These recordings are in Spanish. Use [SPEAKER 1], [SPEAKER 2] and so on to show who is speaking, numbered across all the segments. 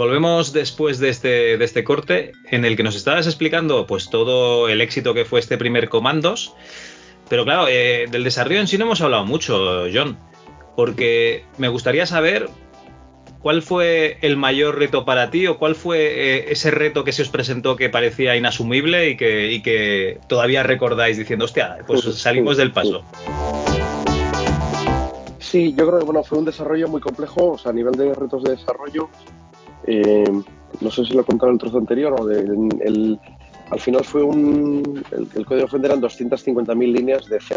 [SPEAKER 1] Volvemos después de este, de este corte en el que nos estabas explicando pues todo el éxito que fue este primer Comandos. Pero claro, eh, del desarrollo en sí no hemos hablado mucho, John, porque me gustaría saber cuál fue el mayor reto para ti o cuál fue eh, ese reto que se os presentó que parecía inasumible y que, y que todavía recordáis diciendo, hostia, pues salimos del paso.
[SPEAKER 2] Sí, yo creo que bueno, fue un desarrollo muy complejo, o sea, a nivel de retos de desarrollo, eh, no sé si lo he contado en el trozo anterior o el, al final fue un. El, código fuente eran 250.000 líneas de C.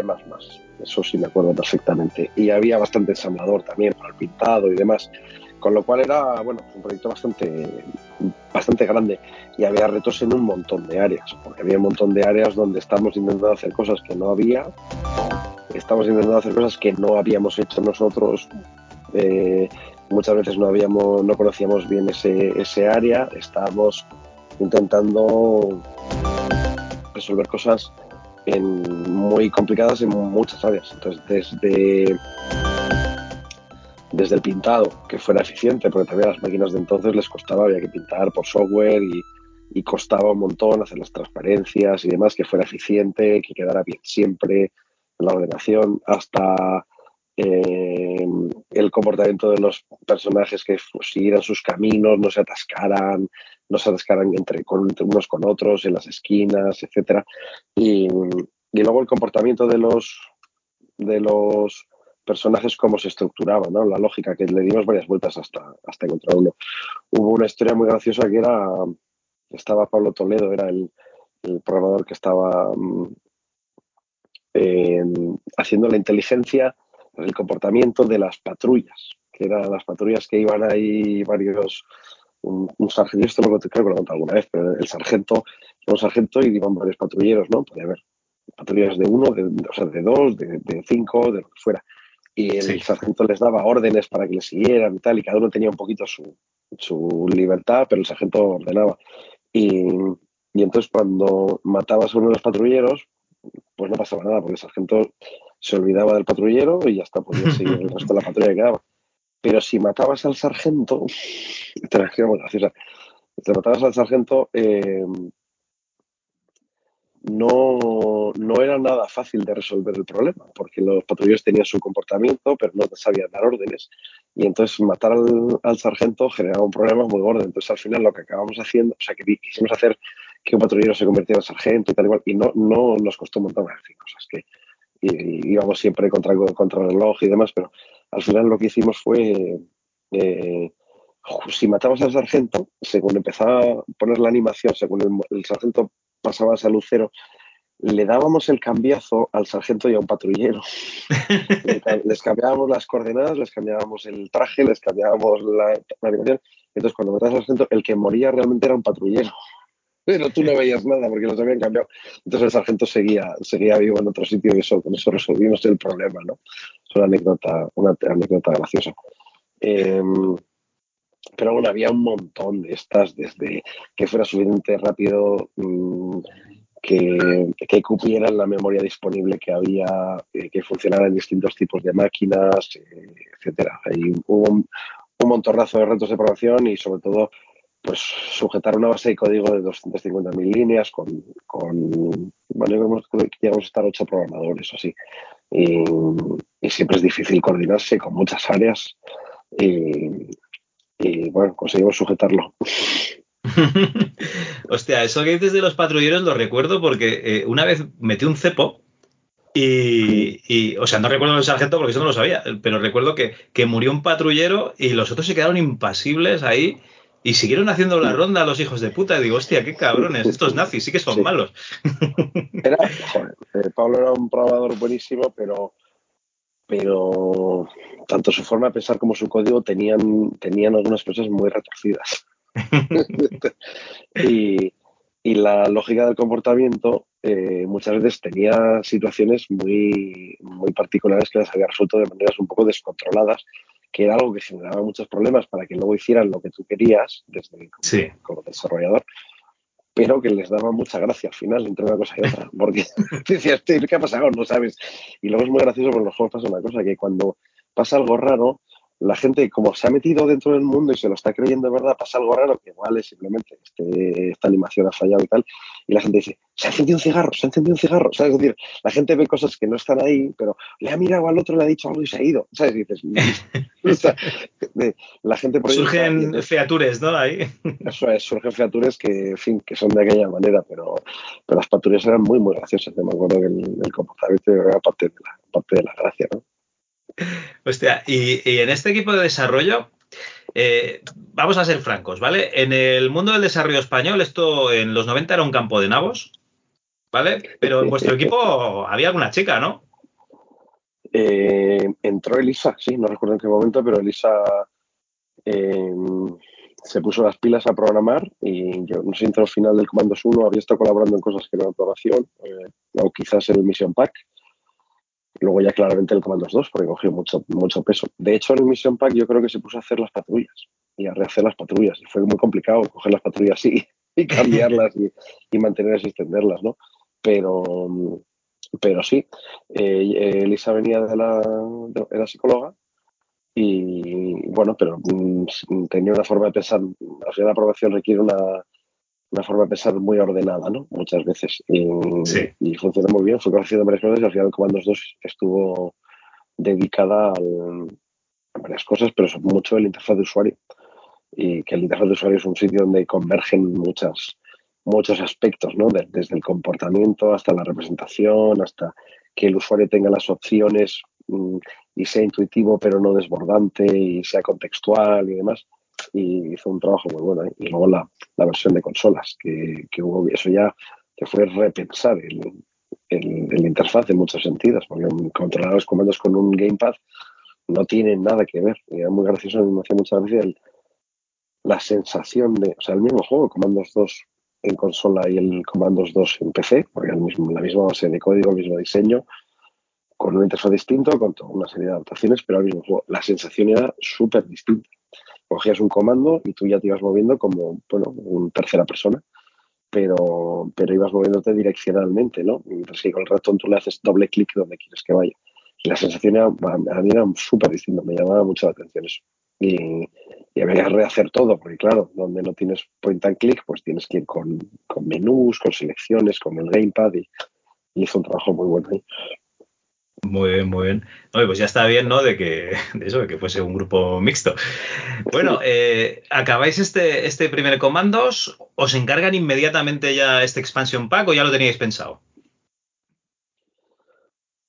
[SPEAKER 2] Eso sí me acuerdo perfectamente. Y había bastante ensamblador también para el pintado y demás. Con lo cual era, bueno, un proyecto bastante, bastante grande. Y había retos en un montón de áreas. Porque había un montón de áreas donde estábamos intentando hacer cosas que no había. Estamos intentando hacer cosas que no habíamos hecho nosotros. Eh, muchas veces no habíamos, no conocíamos bien ese, ese área, estábamos intentando resolver cosas muy complicadas en muchas áreas. Entonces, desde, desde el pintado, que fuera eficiente, porque también a las máquinas de entonces les costaba, había que pintar por software y, y costaba un montón hacer las transparencias y demás, que fuera eficiente, que quedara bien siempre en la ordenación, hasta eh, el comportamiento de los personajes que siguieran sus caminos, no se atascaran, no se atascaran entre, unos con otros en las esquinas, etcétera. Y, luego el comportamiento de los de los personajes, cómo se estructuraba, ¿no? La lógica, que le dimos varias vueltas hasta, hasta encontrar uno. Hubo una historia muy graciosa que era, estaba Pablo Toledo, era el, programador que estaba mm, haciendo la inteligencia el comportamiento de las patrullas, que eran las patrullas que iban ahí varios, un, sargento, esto lo creo que lo contado alguna vez, pero el sargento, un sargento y iban varios patrulleros, ¿no? Podía haber patrullas de uno, de, o sea, de dos, de, cinco, de lo que fuera. Y el sargento les daba órdenes para que le siguieran y tal, y cada uno tenía un poquito su, su libertad, pero el sargento ordenaba. Y, y entonces cuando matabas a uno de los patrulleros, pues no pasaba nada, porque el sargento se olvidaba del patrullero y ya está, podía seguir el resto de la patrulla que quedaba. Pero si matabas al sargento, te la muy graciosa, si matabas al sargento, eh, no, no era nada fácil de resolver el problema, porque los patrulleros tenían su comportamiento, pero no sabían dar órdenes. Y entonces matar al, sargento generaba un problema muy gordo. Entonces al final lo que acabamos haciendo, o sea, que quisimos hacer que un patrullero se convirtiera en sargento y tal igual, y no, no nos costó un montón de cosas que y, íbamos siempre contra, contra el reloj y demás, pero al final lo que hicimos fue, eh, si matabas al sargento, según empezaba a poner la animación, según el, sargento pasaba a lucero, le dábamos el cambiazo al sargento y a un patrullero. les cambiábamos las coordenadas, les cambiábamos el traje, les cambiábamos la, animación. Entonces, cuando matabas al sargento, el que moría realmente era un patrullero pero tú no veías nada porque los habían cambiado. Entonces el sargento seguía, seguía vivo en otro sitio y eso, con eso resolvimos el problema, ¿no? Es una anécdota, una anécdota graciosa. Em, pero bueno, había un montón de estas, desde que fuera suficientemente rápido, mm, que, que, cupieran la memoria disponible que había, eh, que funcionara en distintos tipos de máquinas, eh, etcétera. Hay hubo un, un montonazo de retos de programación y sobre todo pues sujetar una base de código de 250.000 líneas con, con bueno, llegamos a estar ocho programadores o así. Y, siempre es difícil coordinarse con muchas áreas y, bueno, conseguimos sujetarlo.
[SPEAKER 1] Hostia, eso que dices de los patrulleros lo recuerdo porque eh, una vez metí un cepo y, y, o sea, no recuerdo el sargento porque eso no lo sabía, pero recuerdo que, que murió un patrullero y los otros se quedaron impasibles ahí y siguieron haciendo la ronda a los hijos de puta. Y digo, hostia, qué cabrones, estos nazis sí que son malos.
[SPEAKER 2] Era, joder, eh, Pablo era un probador buenísimo, pero, pero tanto su forma de pensar como su código tenían, tenían algunas cosas muy retorcidas. y, y la lógica del comportamiento eh, muchas veces tenía situaciones muy, muy particulares que las había resuelto de maneras un poco descontroladas, que era algo que generaba muchos problemas para que luego hicieran lo que tú querías desde como, desarrollador, pero que les daba mucha gracia al final entre una cosa y otra, porque decías, ¿qué ha pasado? No sabes. Y luego es muy gracioso porque los juegos pasa una cosa, que cuando pasa algo raro, la gente, como se ha metido dentro del mundo y se lo está creyendo de verdad, pasa algo raro, que igual es simplemente este, esta animación ha fallado y tal, y la gente dice, se ha encendido un cigarro, se ha encendido un cigarro, ¿sabes? Es decir, la gente ve cosas que no están ahí, pero le ha mirado al otro, le ha dicho algo y se ha ido, ¿sabes? Y dices, la gente...
[SPEAKER 1] Surgen features, ¿no? Ahí.
[SPEAKER 2] Eso es, surgen features que, en fin, que son de aquella manera, pero, pero las patruillas eran muy, muy graciosas, me acuerdo que el, el comportamiento era parte de la, parte de la gracia, ¿no?
[SPEAKER 1] Hostia, y, en este equipo de desarrollo, eh, vamos a ser francos, ¿vale? En el mundo del desarrollo español, esto en los 90 era un campo de nabos, ¿vale? Pero en vuestro equipo había alguna chica, ¿no?
[SPEAKER 2] Eh, entró Elisa, sí, no recuerdo en qué momento, pero Elisa eh, se puso las pilas a programar y yo no sé, entró al final del Comandos 1, había estado colaborando en cosas que eran programación, o quizás en el Mission Pack, Luego ya claramente el Comandos 2, porque cogió mucho, mucho peso. De hecho, en el Mission Pack yo creo que se puso a hacer las patrullas y a rehacer las patrullas. Y fue muy complicado coger las patrullas y, cambiarlas y, y, mantenerlas y extenderlas, ¿no? Pero, pero sí, eh, Elisa venía de la, era psicóloga y bueno, pero mm, tenía una forma de pensar, la aprobación requiere una, una forma de pensar muy ordenada, ¿no? Muchas veces. Y, y funcionó muy bien, fue conocido varias cosas y al final Comandos 2 estuvo dedicada a varias cosas, pero mucho el interfaz de usuario. Y que el interfaz de usuario es un sitio donde convergen muchas, muchos aspectos, ¿no? desde el comportamiento hasta la representación, hasta que el usuario tenga las opciones mm, y sea intuitivo pero no desbordante y sea contextual y demás y hizo un trabajo muy bueno. ¿eh? Y luego la, la, versión de consolas, que, que, hubo, eso ya que fue repensar el, el, interfaz en muchos sentidos, porque controlar los comandos con un gamepad no tiene nada que ver. Y era muy gracioso, me hacía mucha gracia el, la sensación de, o sea, el mismo juego, Comandos 2 en consola y el Comandos 2 en PC, porque el mismo, la misma base de código, el mismo diseño, con un interfaz distinto, con toda una serie de adaptaciones, pero al mismo juego. La sensación era súper distinta cogías un comando y tú ya te ibas moviendo como, bueno, un tercera persona, pero, pero ibas moviéndote direccionalmente, ¿no? Mientras que con el ratón tú le haces doble clic donde quieres que vaya. Y la sensación era, a mí era súper distinta, me llamaba mucho la atención eso. Y, y había que rehacer todo, porque claro, donde no tienes point and click, pues tienes que ir con, con menús, con selecciones, con el gamepad y, y hizo un trabajo muy bueno ahí.
[SPEAKER 1] Muy bien, muy bien. No, pues ya está bien, ¿no? De que, de eso, de que fuese un grupo mixto. Bueno, eh, acabáis este, este primer comandos, ¿os encargan inmediatamente ya este expansion pack o ya lo teníais pensado?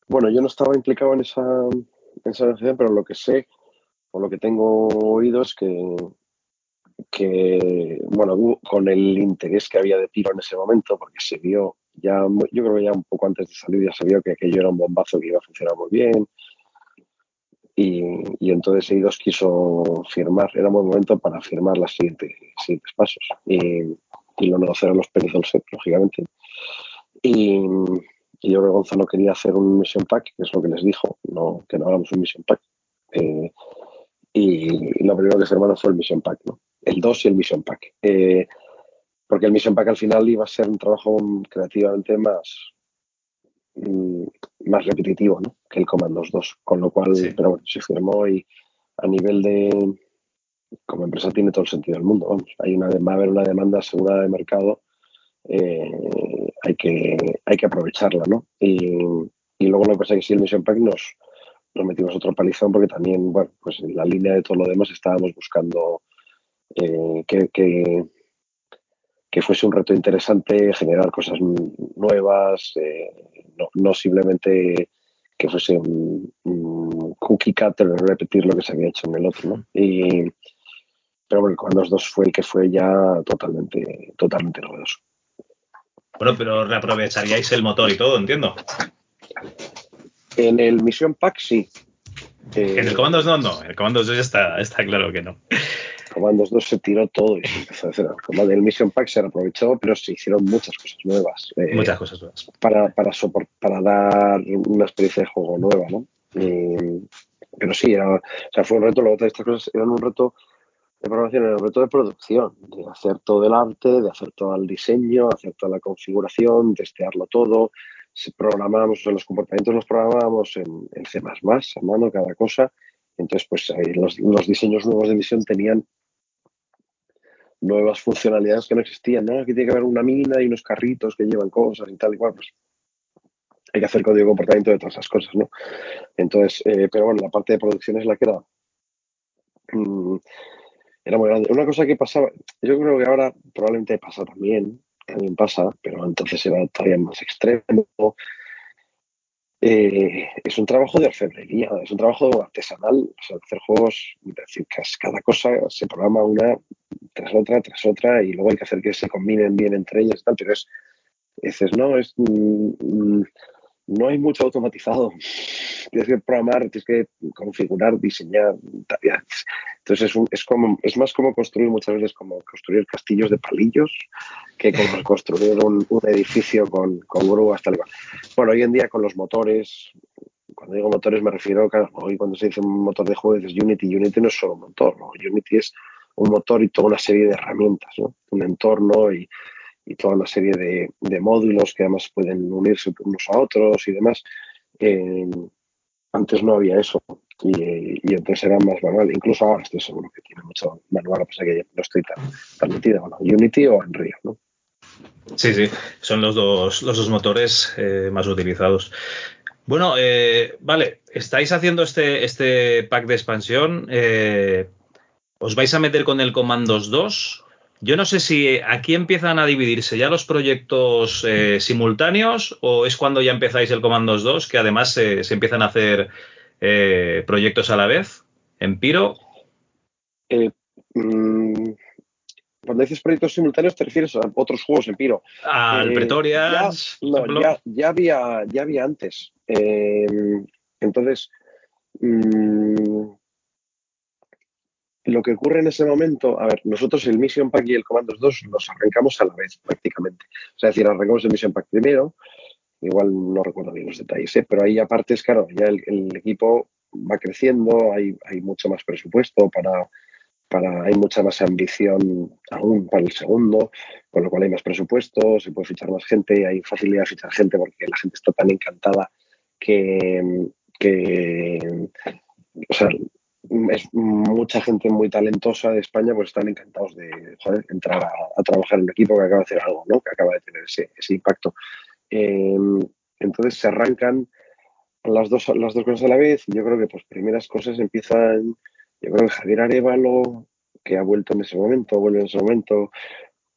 [SPEAKER 2] Bueno, yo no estaba implicado en esa, en esa decisión, pero lo que sé, o lo que tengo oído es que, que, bueno, con el interés que había de tiro en ese momento, porque se vio ya, yo creo que ya un poco antes de salir ya vio que aquello era un bombazo que iba a funcionar muy bien. Y, y entonces Eidos quiso firmar, era un buen momento para firmar los siguientes, siguientes pasos. Y, y lo negociaron los Pérez del lógicamente. Y, y yo creo que Gonzalo quería hacer un mission pack, que es lo que les dijo, no, que no hagamos un mission pack. Eh, y lo primero que hermano fue el mission pack, ¿no? El 2 y el mission pack. Eh, porque el Mission Pack al final iba a ser un trabajo creativamente más, mm, más repetitivo ¿no? que el Commandos 2, con lo cual, sí. pero bueno, se firmó y a nivel de, como empresa tiene todo el sentido del mundo, vamos, hay una, va a haber una demanda asegurada de mercado, eh, hay, que, hay que aprovecharla, ¿no? Y, y luego lo que pasa es que sí, el Mission Pack nos, nos metimos otro palizón porque también, bueno, pues en la línea de todo lo demás estábamos buscando eh, que, que que fuese un reto interesante, generar cosas nuevas, eh, no, no, simplemente que fuese un, un, cookie cutter, repetir lo que se había hecho en el otro. ¿no? Y, pero bueno, con los dos fue el que fue ya totalmente, totalmente novedoso.
[SPEAKER 1] Bueno, pero reaprovecharíais el motor y todo, entiendo.
[SPEAKER 2] En el Mission Pack sí.
[SPEAKER 1] Eh, en el Comandos no, no. En el Comandos ya está, está claro que no.
[SPEAKER 2] Comandos 2 se tiró todo y se empezó a hacer. El Mission Pack se aprovechó, pero se hicieron muchas cosas nuevas.
[SPEAKER 1] Eh, muchas cosas nuevas.
[SPEAKER 2] Para, para, para dar una experiencia de juego nueva, ¿no? pero sí, era, o sea, fue un reto, luego todas estas cosas eran un reto de programación, era un reto de producción, de hacer todo el arte, de hacer todo el diseño, hacer toda la configuración, testearlo todo, programábamos, o sea, los comportamientos los programábamos en, en C++, a mano, cada cosa, entonces, pues los, los, diseños nuevos de misión tenían nuevas funcionalidades que no existían, ¿no? Aquí tiene que haber una mina y unos carritos que llevan cosas y tal y cual, pues hay que hacer código de comportamiento de todas esas cosas, ¿no? Entonces, eh, pero bueno, la parte de producción es la que era, mm, era muy grande. Una cosa que pasaba, yo creo que ahora probablemente pasa también, también pasa, pero entonces era todavía más extremo, eh, es un trabajo de orfebrería, es un trabajo artesanal, o sea, hacer juegos, decir, cada cosa se programa una tras otra, tras otra, y luego hay que hacer que se combinen bien entre ellas, tal, pero es, dices, no, es, mm, mm, no hay mucho automatizado. Tienes que programar, tienes que configurar, diseñar. Entonces es, es, como, es más como construir muchas veces como construir castillos de palillos que como construir un, edificio con, con grúas tal y cual. Bueno, hoy en día con los motores, cuando digo motores me refiero, claro, hoy cuando se dice un motor de juego dices Unity, Unity no es solo un motor, ¿no? Unity es un motor y toda una serie de herramientas, ¿no? Un entorno y, y toda una serie de, de, módulos que además pueden unirse unos a otros y demás. Eh, antes no había eso y, entonces era más manual. Incluso ahora estoy seguro que tiene mucho manual, a pesar que no estoy tan, tan metida. Bueno, Unity o Unreal, ¿no?
[SPEAKER 1] Sí, sí, son los dos, los dos motores eh, más utilizados. Bueno, eh, vale, estáis haciendo este, este pack de expansión. Eh, ¿Os vais a meter con el Commandos 2 yo no sé si aquí empiezan a dividirse ya los proyectos eh, simultáneos o es cuando ya empezáis el Comandos 2 que además se, empiezan a hacer eh, proyectos a la vez en Piro.
[SPEAKER 2] Eh, mm, cuando dices proyectos simultáneos te refieres a otros juegos en Piro.
[SPEAKER 1] Al Pretoria.
[SPEAKER 2] no, ya, ya, había, ya había antes. entonces, mm, lo que ocurre en ese momento, a ver, nosotros el Mission Pack y el Commandos 2 los arrancamos a la vez prácticamente. O sea, es decir, arrancamos el Mission Pack primero, igual no recuerdo bien los detalles, ¿eh? pero ahí aparte es claro, ya el, equipo va creciendo, hay, hay, mucho más presupuesto para, para, hay mucha más ambición aún para el segundo, con lo cual hay más presupuesto, se puede fichar más gente, hay facilidad de fichar gente porque la gente está tan encantada que, que o sea, es mucha gente muy talentosa de España, pues están encantados de entrar a, trabajar en un equipo que acaba de hacer algo, ¿no? que acaba de tener ese, impacto. Em, entonces se arrancan las dos, las dos cosas a la vez y yo creo que pues primeras cosas empiezan, yo creo que Javier Arevalo, que ha vuelto en ese momento, vuelve en ese momento,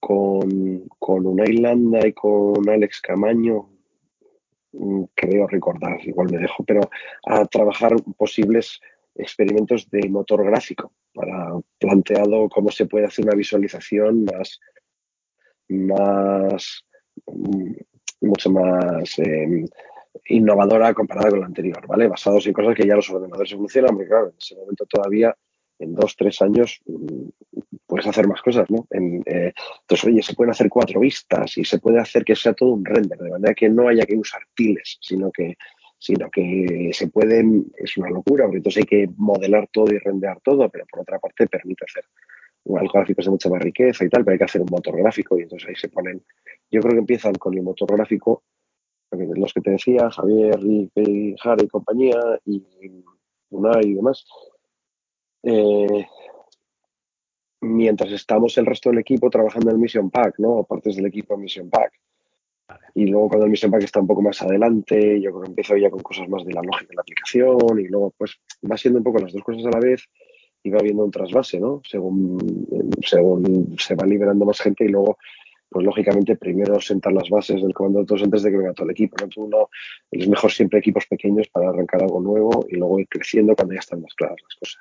[SPEAKER 2] con, con una Irlanda y con Alex Camaño, mm, creo recordar, igual me dejo, pero a trabajar posibles experimentos de motor gráfico para planteado cómo se puede hacer una visualización más, más mm, mucho más em, innovadora comparada con la anterior, ¿vale? Basados en cosas que ya los ordenadores evolucionan, porque claro, en ese momento todavía, en dos, tres años, mm, puedes hacer más cosas, ¿no? Eh, entonces, oye, se pueden hacer cuatro vistas y se puede hacer que sea todo un render, de manera que no haya que usar tiles, sino que sino que se pueden, es una locura, porque entonces hay que modelar todo y rendear todo, pero por otra parte permite hacer algo gráfico de mucha más riqueza y tal, pero hay que hacer un motor gráfico y entonces ahí se ponen, yo creo que empiezan con el motor gráfico, los que te decía, Javier, y Jara y compañía, y una y demás. Eh, mientras estamos el resto del equipo trabajando en Mission Pack, ¿no? Partes del equipo en Mission Pack. Y luego cuando el Mission Pack está un poco más adelante, yo creo empiezo ya con cosas más de la lógica de la aplicación y luego pues va siendo un poco las dos cosas a la vez y va habiendo un trasvase, ¿no? Según, según se va liberando más gente y luego pues lógicamente primero sentar las bases del comando de todos antes de que venga todo el equipo. ¿no? Uno, es mejor siempre equipos pequeños para arrancar algo nuevo y luego ir creciendo cuando ya están más claras las cosas.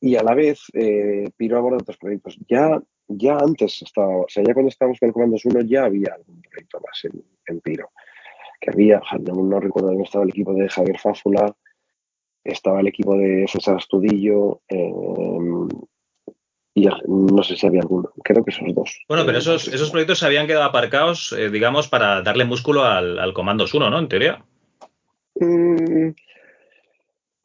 [SPEAKER 2] Y a la vez, eh, Piro aborda otros proyectos. Ya ya antes estaba, o sea, ya cuando estábamos con el Comandos 1 ya había algún proyecto más en, en Piro. Que había, no, no recuerdo dónde estaba el equipo de Javier Fáfula, estaba el equipo de César Astudillo, em, y no sé si había alguno, creo que esos dos.
[SPEAKER 1] Bueno, pero esos, esos proyectos se habían quedado aparcados, eh, digamos, para darle músculo al, al Comandos 1, ¿no? En teoría. Mm,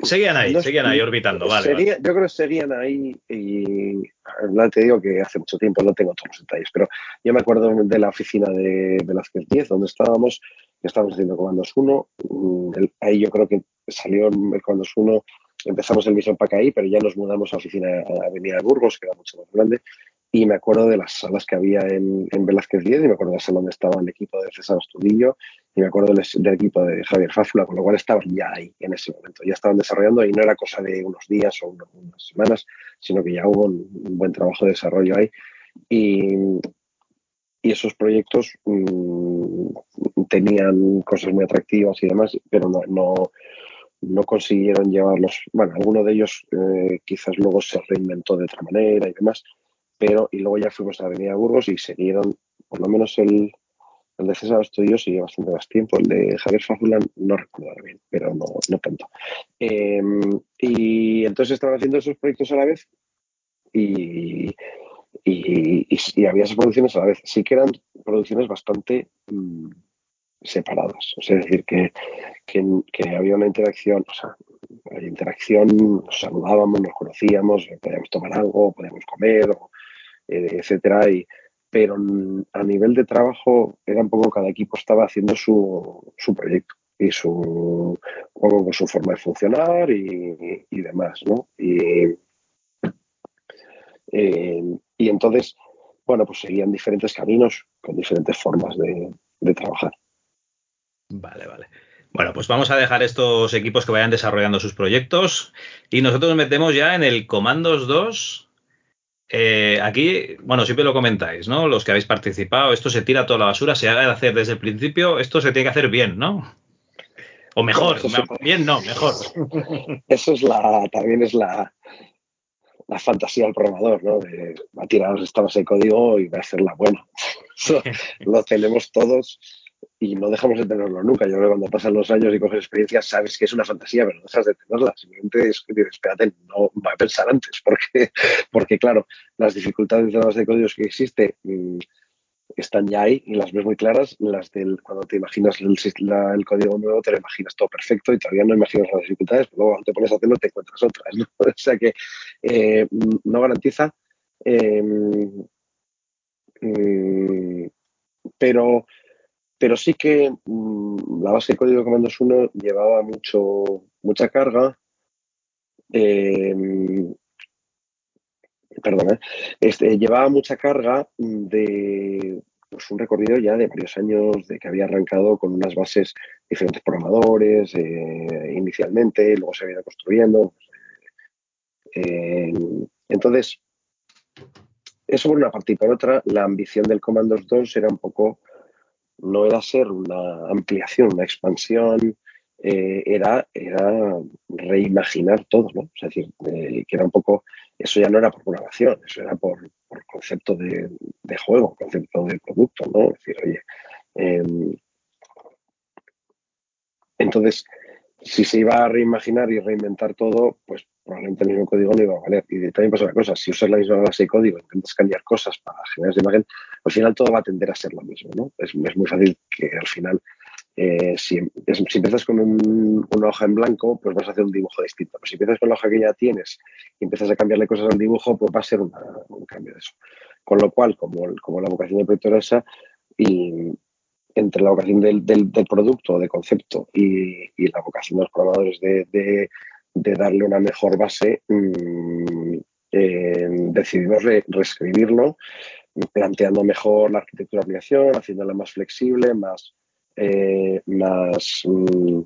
[SPEAKER 1] seguían ahí, seguían ahí orbitando, vale,
[SPEAKER 2] Yo creo que seguían ahí y te digo que hace mucho tiempo no tengo todos los detalles, pero yo me acuerdo de la oficina de Velázquez 10, donde estábamos, estábamos haciendo Comandos 1, mm, ahí yo creo que salió el Comandos 1 empezamos el Mission Pack ahí, pero ya nos mudamos a la oficina a Avenida de Burgos, que era mucho más grande, y me acuerdo de las salas que había en, en Velázquez 10, y me acuerdo de la sala donde estaba el equipo de César Astudillo, y me acuerdo del, equipo de Javier Fáfula, con lo cual estaban ya ahí en ese momento, ya estaban desarrollando y no era cosa de unos días o unas, semanas, sino que ya hubo un, buen trabajo de desarrollo ahí. Y, y esos proyectos mm, tenían cosas muy atractivas y demás, pero no, no no consiguieron llevarlos, bueno, alguno de ellos eh, quizás luego se reinventó de otra manera y demás, pero y luego ya fuimos a Avenida Burgos y siguieron, por lo menos el, el de César Estudio sigue bastante más tiempo, el de Javier Fajulán no recuerdo bien, pero no, no tanto. Em, y entonces estaban haciendo esos proyectos a la vez y, y, había esas producciones a la vez. Sí que eran producciones bastante... Mm, separadas. O sea, es decir, que, que, había una interacción, o sea, interacción, nos saludábamos, nos conocíamos, podíamos tomar algo, podíamos comer, eh, etcétera, y, pero a nivel de trabajo era un poco cada equipo estaba haciendo su, su proyecto y su, su forma de funcionar y, y demás, ¿no? Y, eh, y entonces, bueno, pues seguían diferentes caminos con diferentes formas de, de trabajar.
[SPEAKER 1] Vale, vale. Bueno, pues vamos a dejar estos equipos que vayan desarrollando sus proyectos y nosotros nos metemos ya en el Comandos 2. Eh, aquí, bueno, siempre lo comentáis, ¿no? Los que habéis participado, esto se tira toda la basura, se haga de hacer desde el principio, esto se tiene que hacer bien, ¿no? O mejor, bien no, mejor.
[SPEAKER 2] Eso es la, también es la, la fantasía del programador, ¿no? De va a tirar esta base de código y va a hacerla buena. lo tenemos todos y no dejamos de tenerlo nunca. Yo creo que cuando pasan los años y coges experiencia, sabes que es una fantasía, pero no dejas de tenerla. Simplemente es que espérate, no va a pensar antes, porque, porque claro, las dificultades de las de códigos que existe mm, están ya ahí y las ves muy claras. Las del, cuando te imaginas el, el, código nuevo, te lo imaginas todo perfecto y todavía no imaginas las dificultades, pero luego cuando te pones a hacerlo te encuentras otras. ¿no? O sea que eh, no garantiza. Eh, mm, pero pero sí que mm, la base de código de comandos 1 llevaba mucho, mucha carga. Eh, perdón, ¿eh? este, llevaba mucha carga de pues, un recorrido ya de varios años, de que había arrancado con unas bases diferentes programadores eh, inicialmente, luego se había ido construyendo. entonces, eso por una parte y por otra, la ambición del Comandos 2 era un poco no era ser una ampliación, una expansión, eh, era, era reimaginar todo, ¿no? Es decir, eh, que era un poco, eso ya no era por programación, eso era por, concepto de, juego, concepto de producto, ¿no? Es decir, oye, em, entonces, si se iba a reimaginar y reinventar todo, pues probablemente el mismo código no iba a valer. Y también pasa una cosa, si usas la misma base de código intentas cambiar cosas para generar esa imagen, al final todo va a tender a ser lo mismo, ¿no? Es, muy fácil que al final, eh, si, si, empiezas con una hoja en blanco, pues vas a hacer un dibujo distinto. Pero si empiezas con la hoja que ya tienes y empiezas a cambiarle cosas al dibujo, pues va a ser un cambio de eso. Con lo cual, como, como la vocación de proyecto era esa, y, entre la vocación del, del, producto, de concepto y, la vocación de los programadores de, darle una mejor base, mm, eh, decidimos reescribirlo, planteando mejor la arquitectura de aplicación, haciéndola más flexible, más, eh, mm,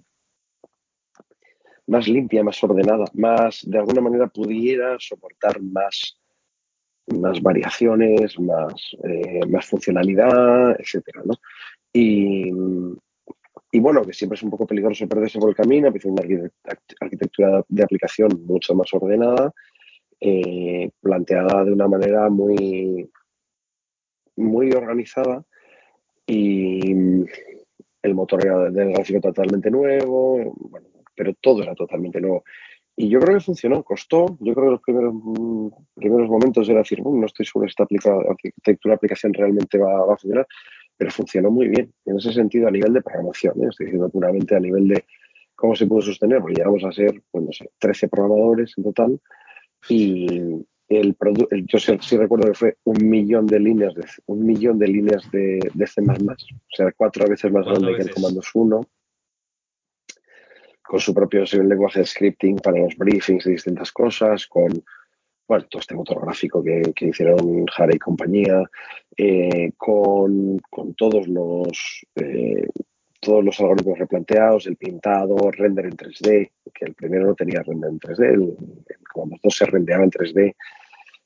[SPEAKER 2] más limpia, más ordenada, más de alguna manera pudiera soportar más más variaciones, más, eh, más funcionalidad, etcétera, ¿no? Y, bueno, que siempre es un poco peligroso perderse por el camino, que una arquitectura de aplicación mucho más ordenada, eh, planteada de una manera muy, muy organizada y el motor del gráfico totalmente nuevo, pero todo era totalmente nuevo. y yo creo que funcionó, costó. Yo creo que los primeros, mm, primeros momentos era decir, no estoy seguro si esta arquitectura aplicación realmente va, a funcionar, pero funcionó muy bien. En ese sentido, a nivel de programación, ¿eh? estoy diciendo puramente a nivel de cómo se pudo sostener, porque llegamos a ser, pues no sé, 13 programadores en total. Y el, yo sí, recuerdo que fue un millón de líneas de, un millón de líneas de, de C++, o sea, cuatro veces más grande que el Comandos 1 con su propio lenguaje de scripting para los briefings de distintas cosas, con bueno, todo este motor gráfico que, hicieron Jara y compañía, eh, con, todos los eh, todos los algoritmos replanteados, el pintado, render en 3D, que el primero no tenía render en 3D, el, el dos se rendeaba en 3D,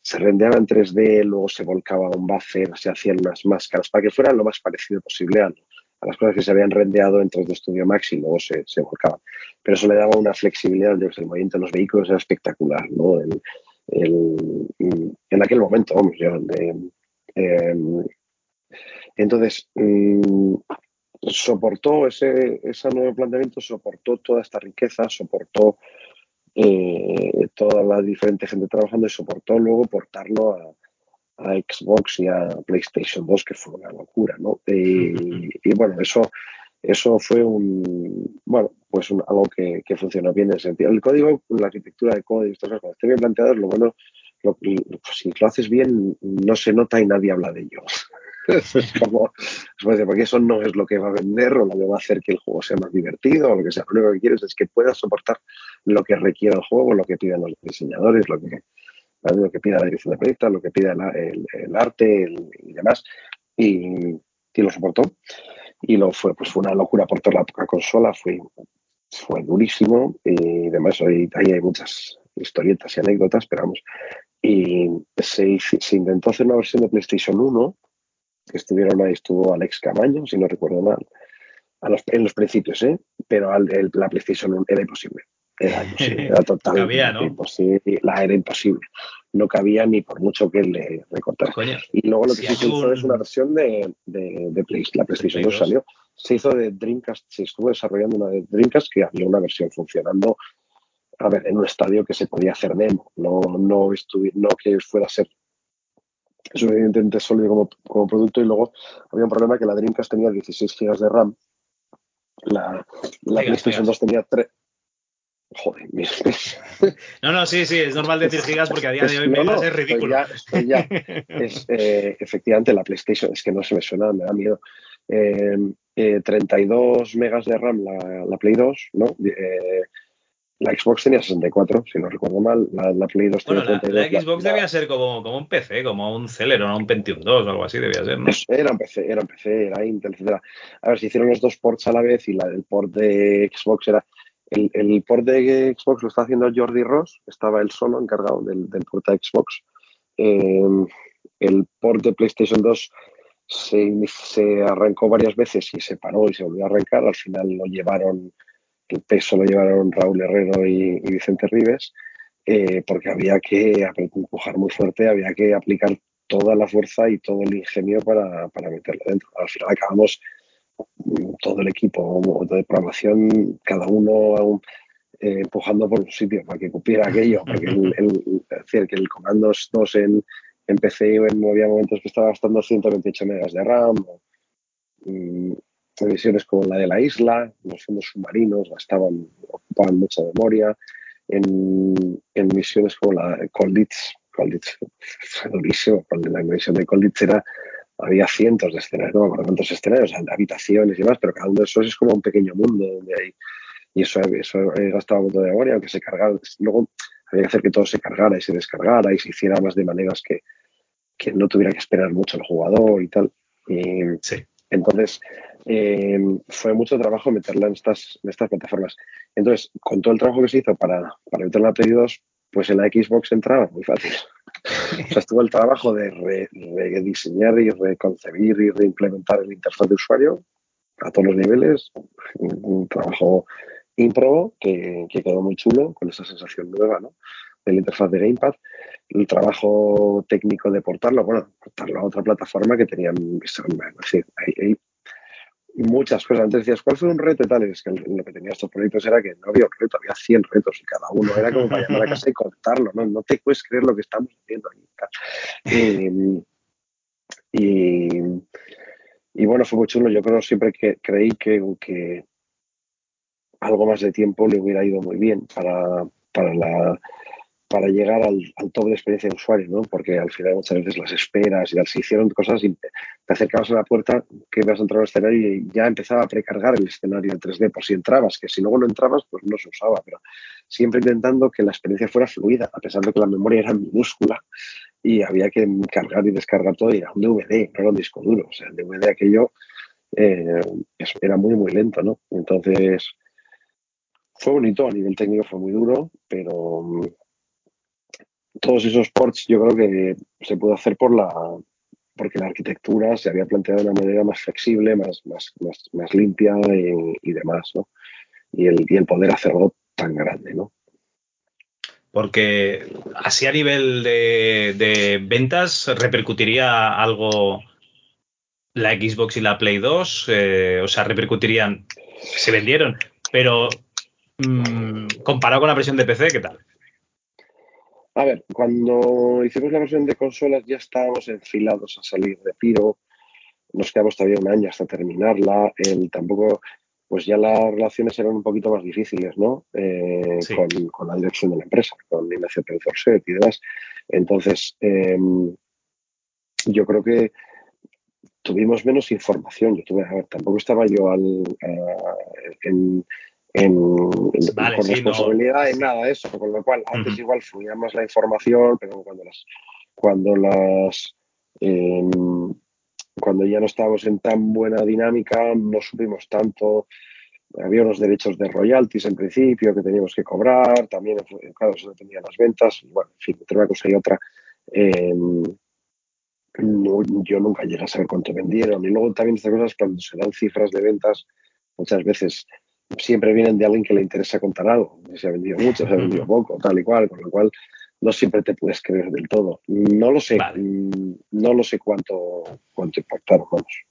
[SPEAKER 2] se rendeaba en 3D, luego se volcaba un buffer, se hacían unas máscaras para que fuera lo más parecido posible a, las cosas que se habían rendeado en 3D Studio Max y luego se, se volcaban. Pero eso le daba una flexibilidad, yo el movimiento de los vehículos era espectacular, ¿no? El, en aquel momento, vamos, yo, em, entonces, mm, soportó ese, ese nuevo planteamiento, soportó toda esta riqueza, soportó eh, toda la diferente gente trabajando y soportó luego portarlo a, a Xbox y a PlayStation 2, que fue una locura, ¿no? Y, bueno, eso, eso fue un, bueno, pues algo que, que, funcionó bien en ese sentido. El código, la arquitectura de código, estas cosas, esté bien planteado, lo bueno, lo, pues si lo haces bien, no se nota y nadie habla de ello. es como, porque eso no es lo que va a vender o lo que va a hacer que el juego sea más divertido o lo que sea. Lo único que quieres es que puedas soportar lo que requiera el juego, lo que pidan los diseñadores, lo que, lo que pida la dirección de proyecto, lo que pida el, arte y demás, y, lo soportó. Y lo fue, pues fue una locura por toda la consola, fue, fue durísimo y demás, ahí, ahí hay muchas historietas y anécdotas, pero vamos. Y se, se intentó hacer una versión de PlayStation 1, que estuvieron ahí, estuvo Alex Camaño, si no recuerdo mal, en los principios, ¿eh? pero la PlayStation 1 era imposible. Era era totalmente imposible. La era imposible. No cabía ni por mucho que le recortara. y luego lo que se hizo es una versión de, de, de la PlayStation 2 salió. Se hizo de Dreamcast, se estuvo desarrollando una de Dreamcast que había una versión funcionando, a ver, en un estadio que se podía hacer demo, no, no, no que fuera a ser suficientemente sólido como, como producto y luego había un problema que la Dreamcast tenía 16 GB de RAM la, la PlayStation 2 tenía 3, Joder, mira.
[SPEAKER 1] No, no, sí, sí, es normal decir gigas porque a día de hoy me no, es ridículo.
[SPEAKER 2] ya, Es, eh, efectivamente, la PlayStation, es que no se me suena, me da miedo. Eh, eh, 32 megas de RAM la, la Play 2, ¿no? Eh, la Xbox tenía 64, si no recuerdo mal. La, Play 2
[SPEAKER 1] bueno, tenía 32. La, Xbox debía ser como, como, un PC, como un Celeron un Pentium 2 o algo así, debía ser, ¿no?
[SPEAKER 2] Era un PC, era un PC, era Intel, etc. A ver, si hicieron los dos ports a la vez y la, el port de Xbox era el, el port de Xbox lo está haciendo Jordi Ross, estaba él solo encargado del, del port de Xbox. Eh, el port de PlayStation 2 se, se, arrancó varias veces y se paró y se volvió a arrancar. Al final lo llevaron, el peso lo llevaron Raúl Herrero y, Vicente Rives, eh, porque había que empujar muy fuerte, había que aplicar toda la fuerza y todo el ingenio para, para meterlo dentro. Al final acabamos todo el equipo de programación, cada uno eh, empujando por un sitio para que cupiera aquello, para que el, decir, que el comando 2 en, en PC había momentos que estaba gastando 128 megas de RAM, en misiones como la de la isla, los fondos submarinos gastaban, ocupaban mucha memoria, en, en misiones como la Colditz, Colditz fue durísimo, la misión de Colditz era había cientos de escenarios, no me acuerdo cuántos escenarios, habitaciones y demás, pero cada uno de esos es como un pequeño mundo donde hay, y eso, eso gastaba un montón de memoria, aunque se cargara, luego había que hacer que todo se cargara y se descargara y se hiciera más de maneras que, que no tuviera que esperar mucho el jugador y tal. Y,
[SPEAKER 1] sí.
[SPEAKER 2] Entonces, eh, fue mucho trabajo meterla en estas, en estas plataformas. Entonces, con todo el trabajo que se hizo para, para meterla a Play 2, pues en la Xbox entraba muy fácil. O sea, estuvo el trabajo de rediseñar y reconcebir y reimplementar el interfaz de usuario a todos los niveles. Un, trabajo ímprobo que, que, quedó muy chulo con esa sensación nueva ¿no? del interfaz de Gamepad. El trabajo técnico de portarlo, bueno, portarlo a otra plataforma que tenían. Es decir, hay, muchas cosas. Antes decías, ¿cuál fue un reto y tal? es que lo que tenía estos proyectos era que no había un reto, había 100 retos y cada uno era como para llamar a casa y contarlo, ¿no? No te puedes creer lo que estamos haciendo aquí. Y, y, bueno, fue muy chulo. Yo creo siempre que creí que, que algo más de tiempo le hubiera ido muy bien para, para la para llegar al, al, top de experiencia de usuario, ¿no? Porque al final muchas veces las esperas y se hicieron cosas y te, acercabas a la puerta que ibas a entrar al escenario y ya empezaba a precargar el escenario en 3D por si entrabas, que si luego no entrabas pues no se usaba, pero siempre intentando que la experiencia fuera fluida, a pesar de que la memoria era minúscula y había que cargar y descargar todo y era un DVD, no era un disco duro, o sea, el DVD aquello eh, era muy muy lento, ¿no? Entonces fue bonito, a nivel técnico fue muy duro, pero todos esos ports yo creo que se pudo hacer por la porque la arquitectura se había planteado de una manera más flexible, más, más, más, limpia y, demás, ¿no? Y el, y el poder hacerlo tan grande, ¿no?
[SPEAKER 1] Porque así a nivel de, ventas repercutiría algo la Xbox y la Play 2, eh, o sea, repercutirían, se vendieron, pero mmm, comparado con la versión de PC, ¿qué tal?
[SPEAKER 2] A ver, cuando hicimos la versión de consolas ya estábamos enfilados a salir de Piro. Nos quedamos todavía un año hasta terminarla. El, tampoco, pues ya las relaciones eran un poquito más difíciles, ¿no? Eh, sí. con, con, la dirección de la empresa, con Ignacio Pérez Orset y demás. Entonces, eh, yo creo que tuvimos menos información. Yo tuve, a ver, tampoco estaba yo al, a, en, en, vale, con sí, responsabilidad no, en nada de eso, con lo cual antes uh -huh. igual fluía más la información, pero cuando las cuando las eh, cuando ya no estábamos en tan buena dinámica, no supimos tanto, había unos derechos de royalties en principio que teníamos que cobrar, también, claro, eso dependía de las ventas, bueno, en fin, entre una cosa y otra, eh, no, yo nunca llegué a saber cuánto vendieron. Y luego también estas cosas, cuando se dan cifras de ventas, muchas veces siempre vienen de alguien que le interesa contar algo. Se ha vendido mucho, se ha vendido poco, tal y cual, con lo cual no siempre te puedes creer del todo. No lo sé, vale. no lo sé cuánto, cuánto impactaron, vamos.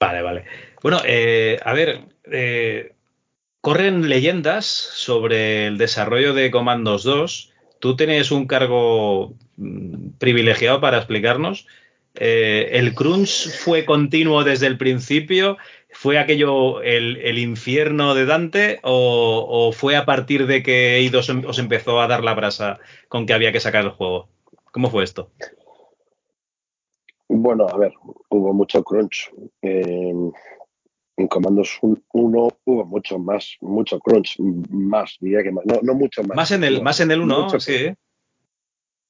[SPEAKER 1] Vale, vale. Bueno, eh, a ver, eh, corren leyendas sobre el desarrollo de Comandos 2. Tú tienes un cargo mm, privilegiado para explicarnos. Eh, ¿El crunch fue continuo desde el principio? ¿Fue aquello el, el infierno de Dante o, o, fue a partir de que Eidos os empezó a dar la brasa con que había que sacar el juego? ¿Cómo fue esto?
[SPEAKER 2] Bueno, a ver, hubo mucho crunch. Eh, en Comandos 1 hubo mucho más, mucho crunch, más, diría que más, no, no mucho más.
[SPEAKER 1] Más en el,
[SPEAKER 2] no,
[SPEAKER 1] más en el 1, sí.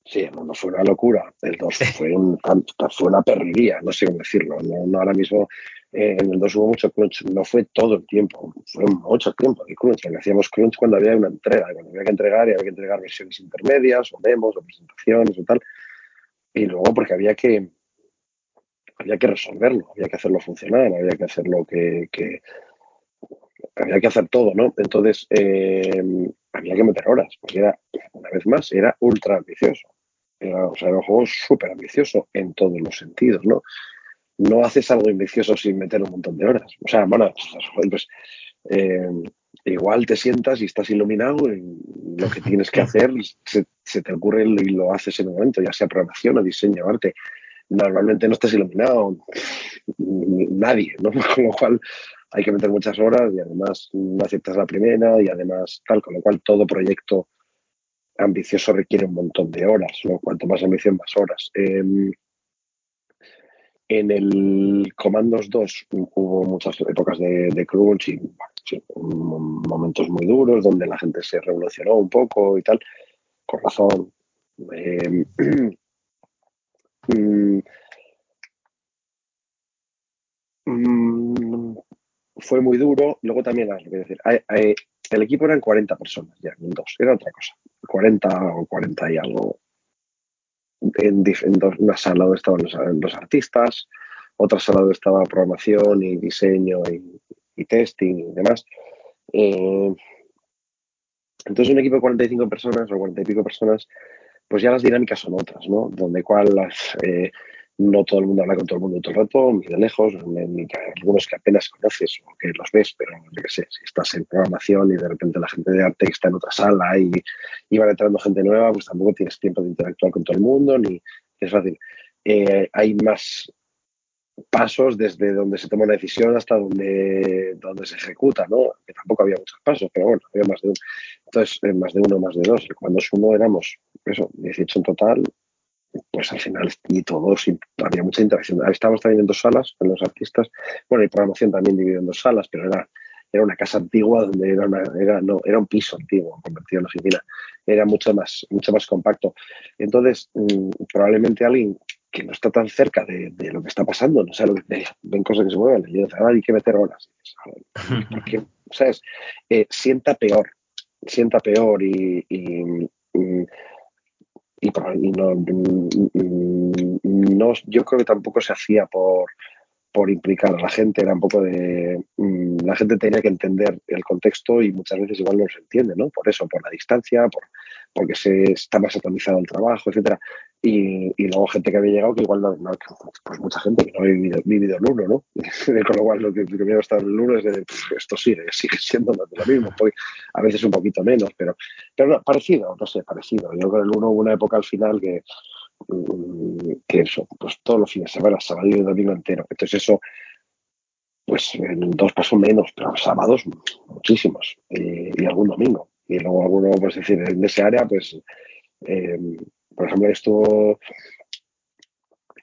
[SPEAKER 2] Sí, el 1 fue una locura, el 2 fue, un, fue una perrería, no sé cómo decirlo, no, no ahora mismo eh, en el 2 hubo mucho crunch, no fue todo el tiempo, fue mucho tiempo de crunch, porque hacíamos crunch cuando había una entrega, cuando había que entregar y había que entregar versiones intermedias o demos o presentaciones o tal, y luego porque había que había que resolverlo, había que hacerlo funcionar, había que hacerlo que, que había que hacer todo, ¿no? Entonces eh, había que meter horas, porque era, una vez más, era ultra ambicioso. Era, o sea, era un juego súper ambicioso en todos los sentidos, ¿no? No haces algo ambicioso sin meter un montón de horas. O sea, bueno, pues eh, igual te sientas y estás iluminado y lo que tienes que hacer se, se, te ocurre y lo haces en un momento, ya sea programación o diseño, arte. Normalmente no estás iluminado nadie, ¿no? Con lo cual hay que meter muchas horas y además no aceptas la primera y además tal, con lo cual todo proyecto ambicioso requiere un montón de horas, ¿no? Cuanto más ambición, más horas. Eh, en el Comandos 2 hubo muchas épocas de, de crunch y momentos muy duros donde la gente se revolucionó un poco y tal, con razón. Eh, mm, fue muy duro. Luego también, el equipo eran 40 personas ya, en dos, era otra cosa. 40 o 40 y algo en, una sala donde estaban los, artistas, otra sala donde estaba programación y diseño y, y testing y demás. Eh, entonces, un equipo de 45 personas o 40 y pico personas, pues ya las dinámicas son otras, ¿no? Donde cual las, eh, no todo el mundo habla con todo el mundo todo el rato, ni de lejos, ni, algunos que apenas conoces o que los ves, pero yo qué sé, si estás en programación y de repente la gente de arte está en otra sala y, y van entrando gente nueva, pues tampoco tienes tiempo de interactuar con todo el mundo, ni es fácil. Eh, hay más pasos desde donde se toma una decisión hasta donde, donde se ejecuta, ¿no? Que tampoco había muchos pasos, pero bueno, había más de uno. Entonces, eh, más de uno, más de dos. Cuando es uno éramos, eso, 18 en total, pues al final, y todos, y había mucha interacción. Estábamos también en dos salas con los artistas. Bueno, y programación también dividido en dos salas, pero era, era una casa antigua donde era, una, era, no, era un piso antiguo convertido en oficina. Era mucho más, mucho más compacto. Entonces, mm, probablemente alguien que no está tan cerca de, lo que está pasando, no sé lo que ven cosas que se mueven, y dicen, ahora hay que meter olas. Porque, ¿sabes? Eh, sienta peor, sienta peor y, y, no, no, yo creo que tampoco se hacía por, por implicar a la gente, era un poco de... Mm, la gente tenía que entender el contexto y muchas veces igual no se entiende, ¿no? Por eso, por la distancia, por, porque se está más atomizado el trabajo, etcétera. Y, luego gente que había llegado que igual no, pues mucha gente que no había vivido, vivido el uno, ¿no? Con lo cual lo que, me estado en el uno es de esto sigue, sigue siendo lo mismo, a veces un poquito menos, pero, pero no, parecido, no sé, parecido. Yo con el uno hubo una época al final que, mm, que eso, pues todos los fines de semana, sábado y domingo entero. Entonces eso, pues en dos pasos menos, pero sábados muchísimos y algún domingo. Y luego alguno, pues decir, en ese área, pues, eh, por ejemplo, esto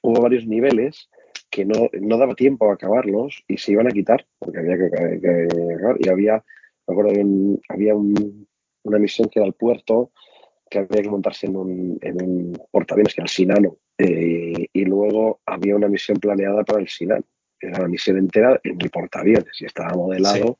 [SPEAKER 2] hubo varios niveles que no, no, daba tiempo a acabarlos y se iban a quitar, porque había que, acabar. Y había, me acuerdo, había una misión que era el puerto, que había que montarse en un, en un portaaviones, que era el Sinano. Eh, y luego había una misión planeada para el Sinano. Era la misión entera en el portaaviones y estaba modelado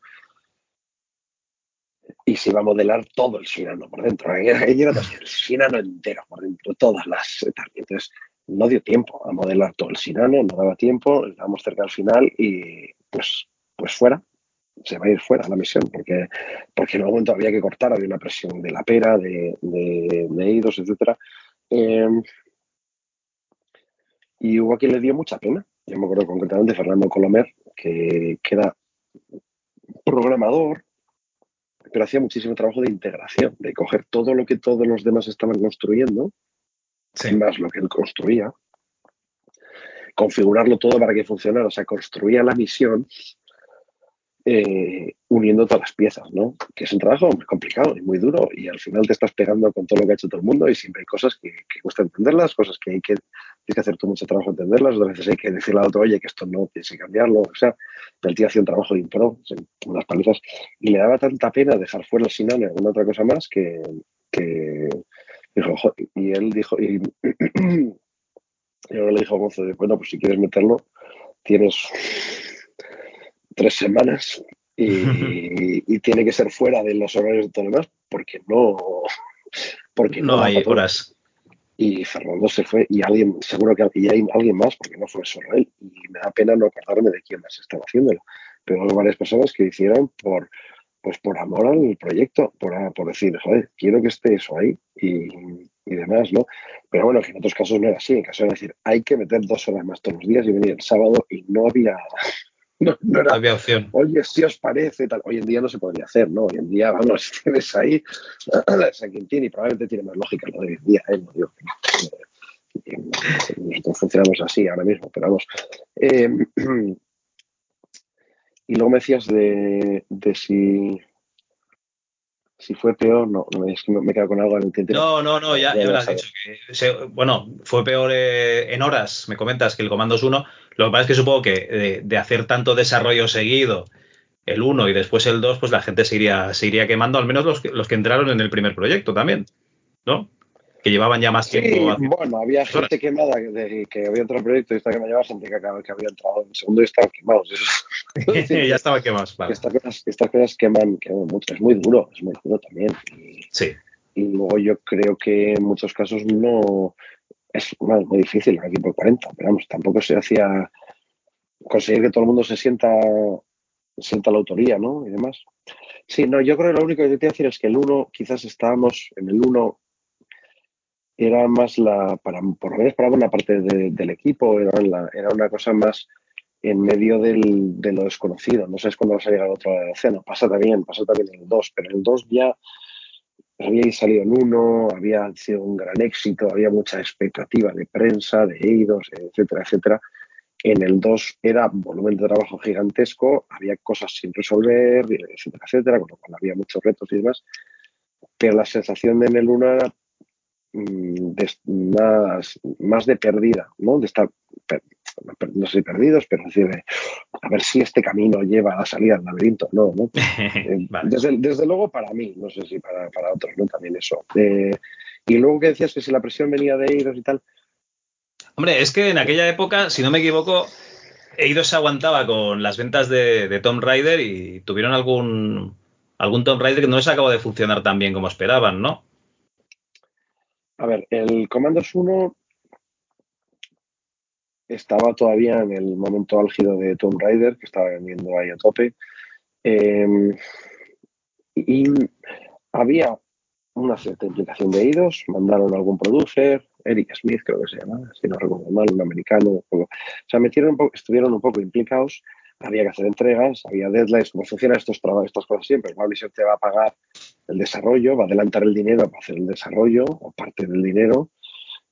[SPEAKER 2] y se iba a modelar todo el Sinano por dentro. El Sinano entero por dentro, todas las Entonces, no dio tiempo a modelar todo el Sinano, no daba tiempo, estábamos cerca al final y pues, pues fuera, se va a ir fuera la misión, porque, porque en algún momento había que cortar, había una presión de la pera, de, de, de idos, etc. Em, y hubo a quien le dio mucha pena. Yo me acuerdo concretamente de Fernando Colomer, que, que era programador, pero hacía muchísimo trabajo de integración, de coger todo lo que todos los demás estaban construyendo, sin más lo que él construía, configurarlo todo para que funcionara, o sea, construía la misión eh, uniendo todas las piezas, ¿no? Que es un trabajo muy complicado y muy duro y al final te estás pegando con todo lo que ha hecho todo el mundo y siempre hay cosas que, cuesta entenderlas, cosas que hay que, tienes que hacer mucho trabajo entenderlas, otras veces hay que decirle al otro, oye, que esto no tienes que cambiarlo, o sea, el tío hacía un trabajo de impro, unas palizas, y le daba tanta pena dejar fuera el Sinan y alguna otra cosa más que, que dijo, y él dijo, y, y ahora le dijo a Gonzo, bueno, pues si quieres meterlo, tienes tres semanas y, tiene que ser fuera de los horarios de todo lo demás porque no porque
[SPEAKER 1] no, hay horas.
[SPEAKER 2] Y Fernando se fue y alguien seguro que y hay alguien más porque no fue solo él. Y me da pena no acordarme de quién más estaba haciéndolo. Pero hay varias personas que hicieron por pues por amor al proyecto por, por decir joder quiero que esté eso ahí y, y demás, ¿no? Pero bueno, que en otros casos no era así. En caso de decir, hay que meter dos horas más todos los días y venir el sábado y no había,
[SPEAKER 1] no, no era, había opción.
[SPEAKER 2] Oye, si os parece, tal. Hoy en día no se podría hacer, ¿no? Hoy en día, vamos, tienes ahí San Quintín y probablemente tiene más lógica lo de hoy en día, ¿eh? No digo que nosotros funcionamos así ahora mismo, pero vamos. Eh, y luego me decías de, de si si fue peor, no, es que me quedo con algo en el tintero.
[SPEAKER 1] No, no, no, ya, ya, lo has dicho. Que, bueno, fue peor eh, en horas, me comentas, que el Comandos 1. Lo que pasa es que supongo que de, hacer tanto desarrollo seguido, el 1 y después el 2, pues la gente se iría, se iría quemando, al menos los que, los que entraron en el primer proyecto también, ¿no? Que llevaban ya más tiempo.
[SPEAKER 2] bueno, había gente quemada de, que había entrado en proyecto y esta que me llevaba gente que, que, había entrado en el segundo y estaban quemados.
[SPEAKER 1] ya estaban quemados.
[SPEAKER 2] Estas cosas, estas cosas queman, queman mucho. Es muy duro, es muy duro también. Y,
[SPEAKER 1] sí.
[SPEAKER 2] Y luego yo creo que en muchos casos no. Es muy difícil un equipo de 40, pero vamos, tampoco se hacía conseguir que todo el mundo se sienta sienta la autoría, ¿no? Y demás. Sí, no, yo creo que lo único que te voy a decir es que el 1, quizás estábamos en el 1 era más la, para, por lo menos para buena parte del equipo, era, era una cosa más en medio del, de lo desconocido. No sabes cuándo vas a llegar a otro océano. Pasa también, pasa también en el 2, pero el 2 ya había salido en uno, había sido un gran éxito, había mucha expectativa de prensa, de eidos, etcétera, etcétera. En el 2 era volumen de trabajo gigantesco, había cosas sin resolver, etcétera, etcétera, con lo cual había muchos retos y demás. Pero la sensación en el 1 era mm, más, más de perdida, ¿no? De estar no sé perdidos, pero decir, a ver si este camino lleva a la salida del laberinto. No, ¿no? Eh, desde, luego para mí, no sé si para, otros, ¿no? También eso. Eh, y luego que decías que si la presión venía de Eidos y tal.
[SPEAKER 1] Hombre, es que en aquella época, si no me equivoco, Eidos se aguantaba con las ventas de, de Tomb Raider y tuvieron algún, algún Tomb Raider que no les acabó de funcionar tan bien como esperaban, ¿no?
[SPEAKER 2] A ver, el Commandos 1 estaba todavía en el momento álgido de Tomb Raider, que estaba vendiendo ahí a tope. Em, y había una cierta implicación de idos, mandaron algún producer, Eric Smith creo que se llama, si no recuerdo mal, un americano. O sea, metieron un poco, estuvieron un poco implicados, había que hacer entregas, había deadlines, como funcionan estos estas cosas siempre. El publisher te va a pagar el desarrollo, va a adelantar el dinero para hacer el desarrollo o parte del dinero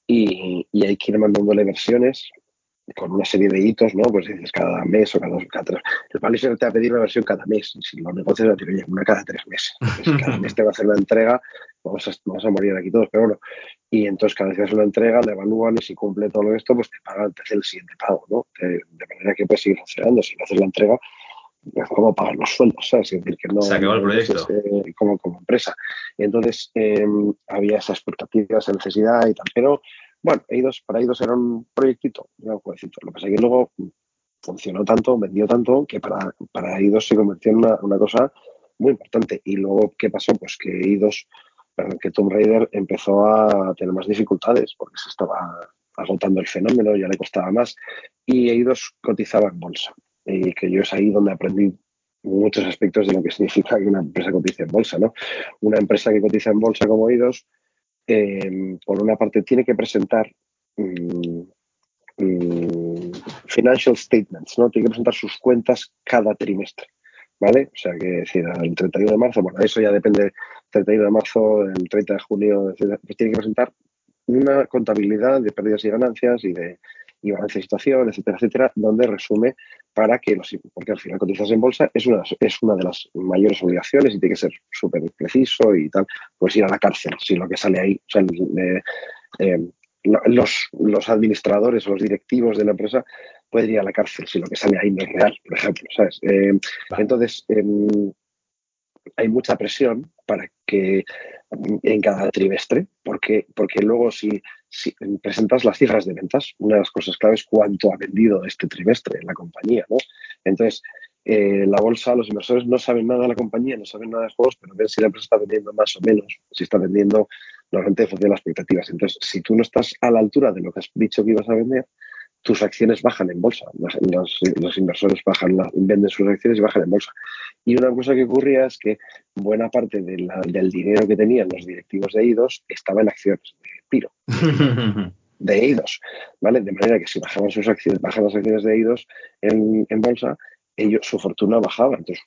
[SPEAKER 2] y, y hay que ir mandándole versiones con una serie de hitos, ¿no? Pues dices cada mes o cada dos, cada tres. El publisher te va a pedir una versión cada mes. Y si lo negocias, te oye, una cada tres meses. cada mes te va a hacer una entrega, vamos a, vamos a morir aquí todos, pero bueno. Y entonces cada vez que haces una entrega, la evalúan y si cumple todo esto, pues te pagan, te hace el siguiente pago, ¿no? De, manera que puedes seguir funcionando. Si no haces la entrega, es como pagar los sueldos, ¿sabes? Es decir, que no.
[SPEAKER 1] Se acabó el proyecto.
[SPEAKER 2] Eh, como, como empresa. Y entonces eh, había esa expectativa, esa necesidad y tal. Pero bueno, Eidos, para Eidos era un proyectito, Lo que pasa es que luego funcionó tanto, vendió tanto, que para, para Eidos se convirtió en una, cosa muy importante. Y luego, ¿qué pasó? Pues que Eidos, que Tomb Raider empezó a tener más dificultades porque se estaba agotando el fenómeno, ya le costaba más. Y Eidos cotizaba en bolsa. Y que yo es ahí donde aprendí muchos aspectos de lo que significa que una empresa cotice en bolsa, ¿no? Una empresa que cotiza en bolsa como Eidos eh, por una parte, tiene que presentar mm, mm, financial statements, ¿no? Tiene que presentar sus cuentas cada trimestre, ¿vale? O sea, que decir, el 31 de marzo, bueno, eso ya depende, 31 de marzo, el 30 de junio, pues tiene que presentar una contabilidad de pérdidas y ganancias y de y balance de situación, etcétera, etcétera, donde resume para que los porque al final cotizas en bolsa es una, es una de las mayores obligaciones y tiene que ser súper preciso y tal, pues ir a la cárcel si lo que sale ahí, o sea, eh, los, los administradores o los directivos de la empresa pueden ir a la cárcel si lo que sale ahí no es real, por ejemplo, ¿sabes? Eh, entonces, em, hay mucha presión para que en cada trimestre, porque, porque luego si, si, presentas las cifras de ventas, una de las cosas claves es cuánto ha vendido este trimestre la compañía, ¿no? Entonces, eh, la bolsa, los inversores no saben nada de la compañía, no saben nada de juegos, pero ven si la empresa está vendiendo más o menos, si está vendiendo normalmente en de las expectativas. Entonces, si tú no estás a la altura de lo que has dicho que ibas a vender, tus acciones bajan en bolsa. Los, inversores bajan, venden sus acciones y bajan en bolsa. Y una cosa que ocurría es que buena parte del dinero que tenían los directivos de IDOS estaba en acciones de Piro. de IDOS, ¿vale? De manera que si bajaban sus acciones, bajan las acciones de IDOS en, bolsa, ellos, su fortuna bajaba. Entonces,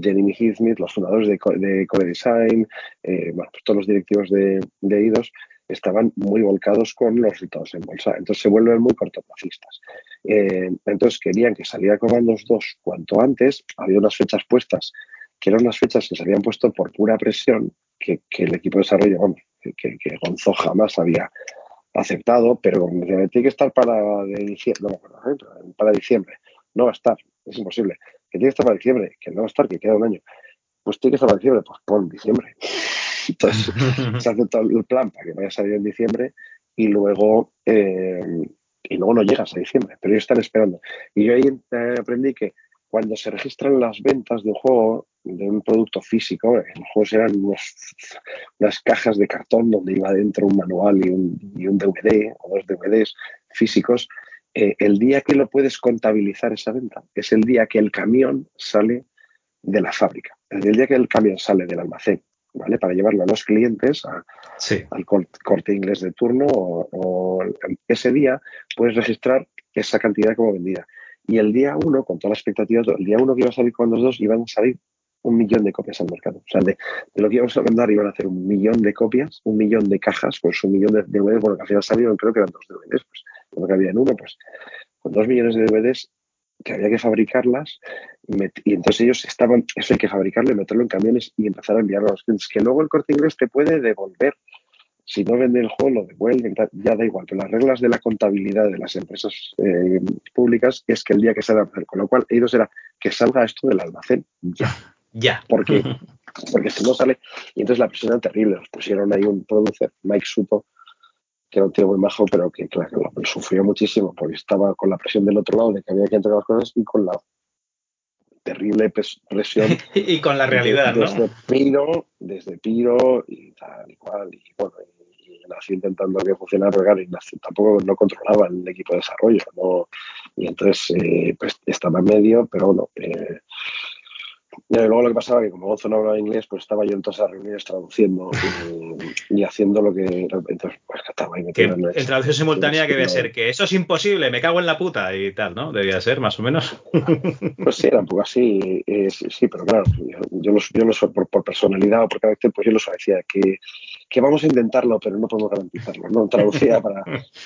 [SPEAKER 2] Jeremy Heath los fundadores de, de Core Design, eh, bueno, pues todos los directivos de, de IDOS estaban muy volcados con los resultados en bolsa. Entonces se vuelven muy cortoplacistas. Eh, entonces querían que saliera Comandos 2 cuanto antes. Había unas fechas puestas, que eran unas fechas que se habían puesto por pura presión, que, el equipo de desarrollo, que, que, Gonzo jamás había aceptado, pero tiene que estar para diciembre, no, para diciembre. No va a estar, es imposible. Que tiene que estar para diciembre, que no va a estar, que queda un año. Pues tiene que estar para diciembre, pues pon diciembre. Entonces se hace todo el plan para que vaya a salir en diciembre y luego, eh, y luego no llegas a diciembre, pero ellos están esperando. Y yo ahí eh, aprendí que cuando se registran las ventas de un juego, de un producto físico, los juegos eran unas cajas de cartón donde iba dentro un manual y un, y un DVD o dos DVDs físicos, eh, el día que lo puedes contabilizar esa venta es el día que el camión sale de la fábrica. El día que el camión sale del almacén ¿vale? Para llevarlo a los clientes, al corte inglés de turno o, ese día puedes registrar esa cantidad como vendida. Y el día uno, con toda la expectativa, el día uno que iba a salir con los dos, iban a salir un millón de copias al mercado. O sea, de, lo que íbamos a vender iban a hacer un millón de copias, un millón de cajas, pues un millón de DVDs, bueno, que al final salieron, creo que eran dos DVDs, pues lo que había en uno, pues con dos millones de DVDs que había que fabricarlas y, entonces ellos estaban, eso hay que fabricarlo y meterlo en camiones y empezar a enviarlo a los clientes, que luego el corte inglés te puede devolver. Si no vende el juego, lo devuelven, ya da igual. Pero las reglas de la contabilidad de las empresas eh, públicas es que el día que salga, con lo cual ellos era que salga esto del almacén ya.
[SPEAKER 1] Ya.
[SPEAKER 2] Porque, porque si no sale. Y entonces la presión era terrible. Nos pusieron ahí un producer, Mike Suto, que era un tío muy majo, pero que, claro, sufrió muchísimo porque estaba con la presión del otro lado de que había que entregar las cosas y con la terrible presión.
[SPEAKER 1] y con la realidad,
[SPEAKER 2] ¿no? Desde Piro, desde Piro y tal y cual. Y bueno, y, nací intentando que funcionara, pero claro, tampoco no controlaba el equipo de desarrollo. ¿no? Y entonces eh, pues estaba en medio, pero bueno. Eh, y luego lo que pasaba que como Gonzo no hablaba inglés, pues estaba yo en todas las reuniones traduciendo y, haciendo lo que entonces pues estaba ahí
[SPEAKER 1] metido en, el, traducción simultánea que debe ser que eso es imposible, me cago en la puta y tal, ¿no? Debía ser más o menos.
[SPEAKER 2] Pues sí, era un poco así, eh, sí, pero claro, yo no, yo no soy por, personalidad o por carácter, pues yo lo decía que, que vamos a intentarlo, pero no podemos garantizarlo, ¿no? Traducía para,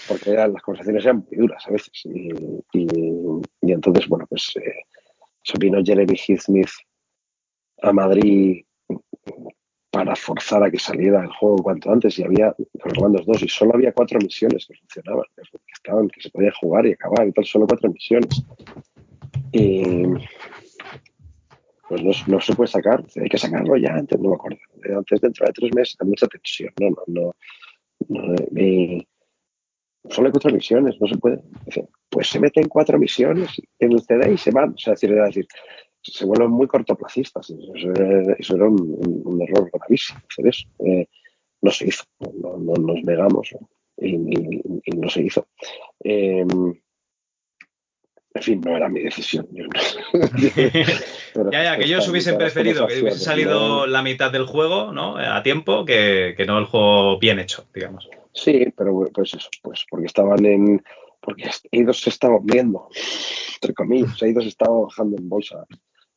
[SPEAKER 2] porque las conversaciones eran muy duras a veces y, y, entonces, bueno, pues eh, vino Jeremy Heath a Madrid para forzar a que saliera el juego cuanto antes y había los mandos dos y solo había cuatro misiones que funcionaban, que estaban, que se podía jugar y acabar y tal, solo cuatro misiones. Y pues no, se puede sacar, hay que sacarlo ya, antes no me acuerdo, antes dentro de tres meses, hay mucha tensión, no, no, no, solo hay cuatro misiones, no se puede. Pues se meten cuatro misiones en el CD y se van, o sea, decir, decir se vuelven muy cortoplacistas. Eso, era un, error gravísimo hacer eso. Eh, no se hizo, no, nos negamos y, no se hizo. Eh, en fin, no era mi decisión.
[SPEAKER 1] ya, ya, que ellos hubiesen preferido que hubiese salido la mitad del juego ¿no? a tiempo que, que, no el juego bien hecho, digamos.
[SPEAKER 2] Sí, pero pues eso, pues porque estaban en. Porque ellos se estaban viendo, entre comillas, ellos estaban bajando en bolsa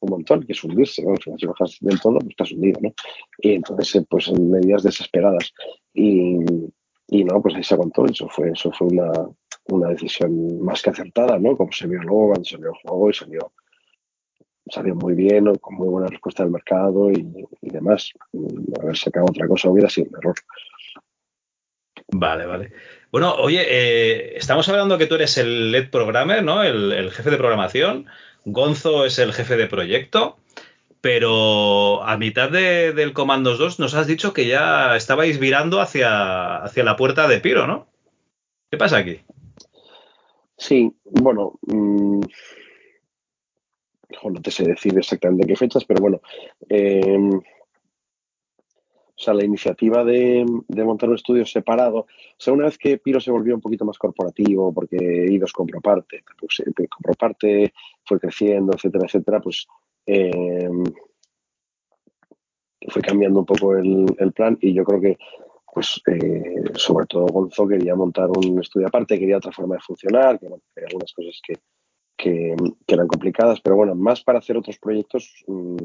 [SPEAKER 2] un montón, que es hundirse, ¿no? Si bajas del todo, pues estás hundido, ¿no? Y entonces, eh, pues en medidas desesperadas. Y, y no, pues ahí se aguantó, eso fue, eso fue una, una decisión más que acertada, ¿no? Como se vio luego cuando salió el juego y salió, salió muy bien, con muy buena respuesta del mercado y, y demás. Haber sacado otra cosa hubiera sido un error.
[SPEAKER 1] Vale, vale. Bueno, oye, eh, estamos hablando que tú eres el lead programmer, ¿no? El, el jefe de programación. Gonzo es el jefe de proyecto, pero a mitad del Comandos 2 nos has dicho que ya estabais virando hacia, hacia la puerta de Piro, ¿no? ¿Qué pasa aquí?
[SPEAKER 2] Sí, bueno, mmm, no te sé decir exactamente qué fechas, pero bueno, eh, o sea, la iniciativa de, montar un estudio separado, o sea, una vez que Piro se volvió un poquito más corporativo, porque Idos compró parte, pues, eh, compró parte, fue creciendo, etcétera, etcétera, pues eh, fue cambiando un poco el, plan y yo creo que, pues, eh, sobre todo Gonzo quería montar un estudio aparte, quería otra forma de funcionar, que bueno, algunas cosas que, que, eran complicadas, pero bueno, más para hacer otros proyectos. Mm,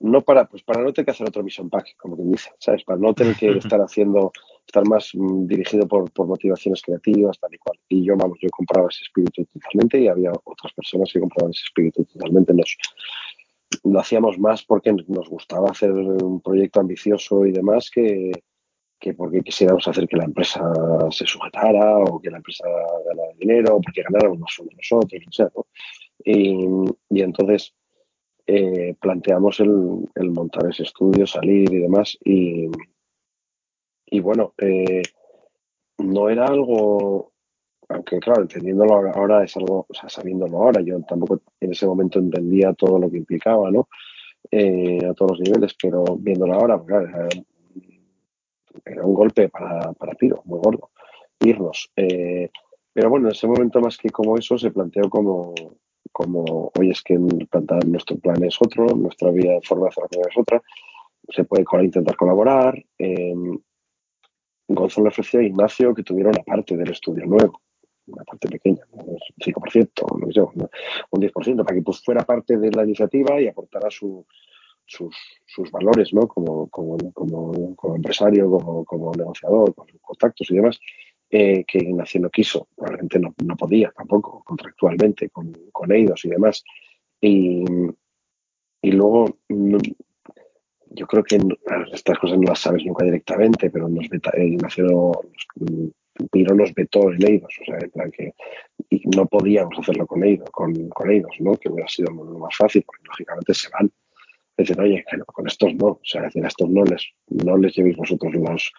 [SPEAKER 2] no para, pues para no tener que hacer otro mission pack, como quien dice, ¿sabes? Para no tener que estar haciendo, estar más mm, dirigido por, motivaciones creativas, tal y cual. Y yo, vamos, yo compraba ese espíritu totalmente y había otras personas que compraban ese espíritu totalmente. Nos, lo hacíamos más porque nos gustaba hacer un proyecto ambicioso y demás que, que porque quisiéramos hacer que la empresa se sujetara o que la empresa ganara dinero o porque ganáramos nosotros, o sea, ¿no? y, y entonces eh, planteamos el, montar ese estudio, salir y demás. Y, bueno, eh, no era algo, aunque claro, entendiéndolo ahora es algo, o sea, sabiéndolo ahora, yo tampoco en ese momento entendía todo lo que implicaba, ¿no? Eh, a todos los niveles, pero viéndolo ahora, pues, era, un golpe para, para Piro, muy gordo, irnos. pero bueno, en ese momento más que como eso, se planteó como, como, oye, es que nuestro plan es otro, nuestra vía, forma de es otra, se puede intentar colaborar. Eh, Gonzalo ofreció a Ignacio que tuviera una parte del estudio nuevo, una parte pequeña, un 5%, no sé, un 10%, para que pues, fuera parte de la iniciativa y aportara sus, sus, valores, ¿no? Como, como, como, empresario, como, como negociador, con contactos y demás. Eh, que Ignacio no quiso, probablemente no, no podía tampoco contractualmente con, con ellos y demás. Y, y luego, yo creo que estas cosas no las sabes nunca directamente, pero nos eh, Ignacio Piro nos vetó en Eidos, o sea, que y no podíamos hacerlo con Eidos, con, con Eidos, ¿no? Que hubiera sido lo más fácil, porque lógicamente se van. Dicen, oye, con estos no, o sea, decir, a estos no les, no les llevéis vosotros los,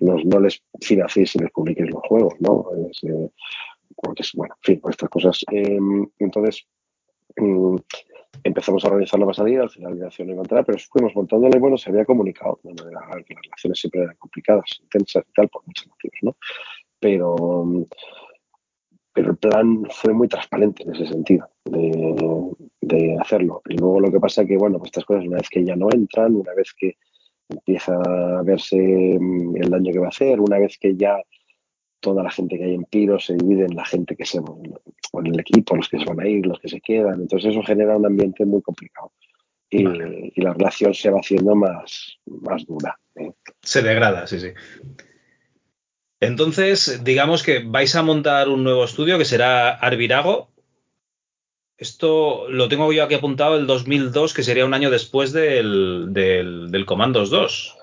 [SPEAKER 2] no les financiéis y les publiquéis los juegos, ¿no? Eh, porque es, bueno, en fin, estas cosas. Em, entonces, mm, empezamos a organizar la salida, al final la no iba pero fuimos montándole, bueno, se había comunicado, bueno, que las relaciones siempre eran complicadas, intensas y tal, por muchos motivos, ¿no? Pero, mm, el plan fue muy transparente en ese sentido, de, hacerlo. Y luego lo que pasa que, bueno, pues estas cosas, una vez que ya no entran, una vez que empieza a verse mm, el daño que va a hacer, una vez que ya toda la gente que hay en Piro se divide en la gente que se en el equipo, los que se van a ir, los que se quedan. Entonces eso genera un ambiente muy complicado. Y, la relación se va haciendo más, más dura. ¿eh?
[SPEAKER 1] Se degrada, sí, sí. Entonces, digamos que vais a montar un nuevo estudio que será Arvirago, esto lo tengo yo aquí apuntado el 2002, que sería un año después del, del, Commandos 2.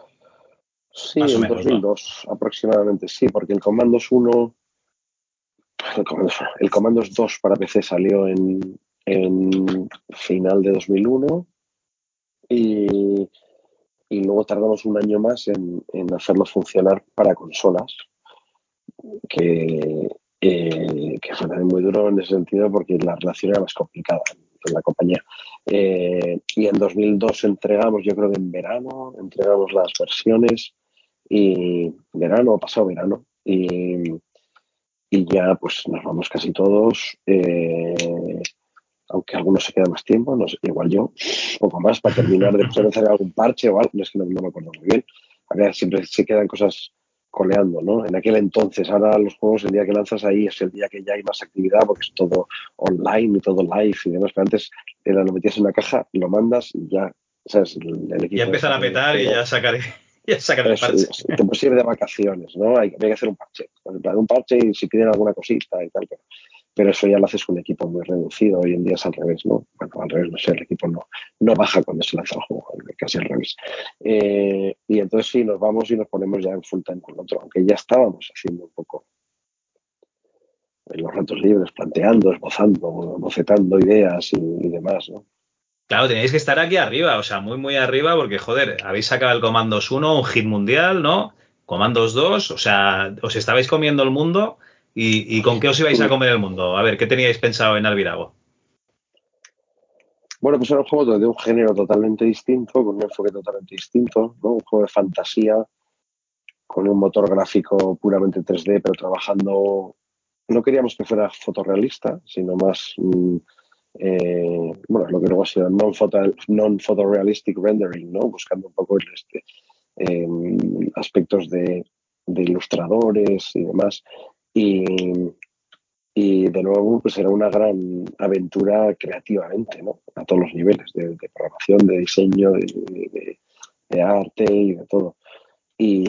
[SPEAKER 2] Sí, en 2002 aproximadamente, sí, porque el Commandos 1, el Commandos, 2 para PC salió en, en final de 2001 y, y, luego tardamos un año más en, en hacerlo funcionar para consolas, que eh, que fue también muy duro en ese sentido porque la relación era más complicada con la compañía. Eh, y en 2002 entregamos, yo creo que en verano, entregamos las versiones y verano, pasado verano, y, y ya pues nos vamos casi todos, eh, aunque algunos se quedan más tiempo, no sé, igual yo, un poco más para terminar de hacer algún parche o algo, es que no, no me acuerdo muy bien. A ver, siempre se quedan cosas coleando, ¿no? En aquel entonces, ahora los juegos, el día que lanzas ahí es el día que ya hay más actividad porque es todo online y todo live y demás, pero antes era, lo metías en una caja, lo mandas y ya, ¿sabes?
[SPEAKER 1] El, equipo ya empiezan a petar y ya sacaré. Ya sacaré el
[SPEAKER 2] parche. Te puedes ir de vacaciones, ¿no? Hay, hay que hacer un parche. Un parche y si piden alguna cosita y tal, pero pero eso ya lo haces con un equipo muy reducido. Hoy en día es al revés, ¿no? Bueno, al revés, no sé, el equipo no, no baja cuando se lanza el juego, casi al revés. Eh, y entonces sí, nos vamos y nos ponemos ya en full time con otro, aunque ya estábamos haciendo un poco en los ratos libres, planteando, esbozando, bocetando ideas y, demás, ¿no?
[SPEAKER 1] Claro, tenéis que estar aquí arriba, o sea, muy, muy arriba, porque, joder, habéis sacado el Comandos 1, un hit mundial, ¿no? Comandos 2, o sea, os estabais comiendo el mundo ¿Y, con qué os ibais a comer el mundo? A ver, ¿qué teníais pensado en Alvirago?
[SPEAKER 2] Bueno, pues era un juego de un género totalmente distinto, con un enfoque totalmente distinto, ¿no? Un juego de fantasía, con un motor gráfico puramente 3D, pero trabajando. No queríamos que fuera fotorrealista, sino más. Mm, eh, bueno, lo que luego ha sido non-photorealistic rendering, ¿no? Buscando un poco este, em, aspectos de ilustradores y demás. Y, de nuevo, pues era una gran aventura creativamente, ¿no? A todos los niveles, de, programación, de diseño, de, arte y de todo. Y,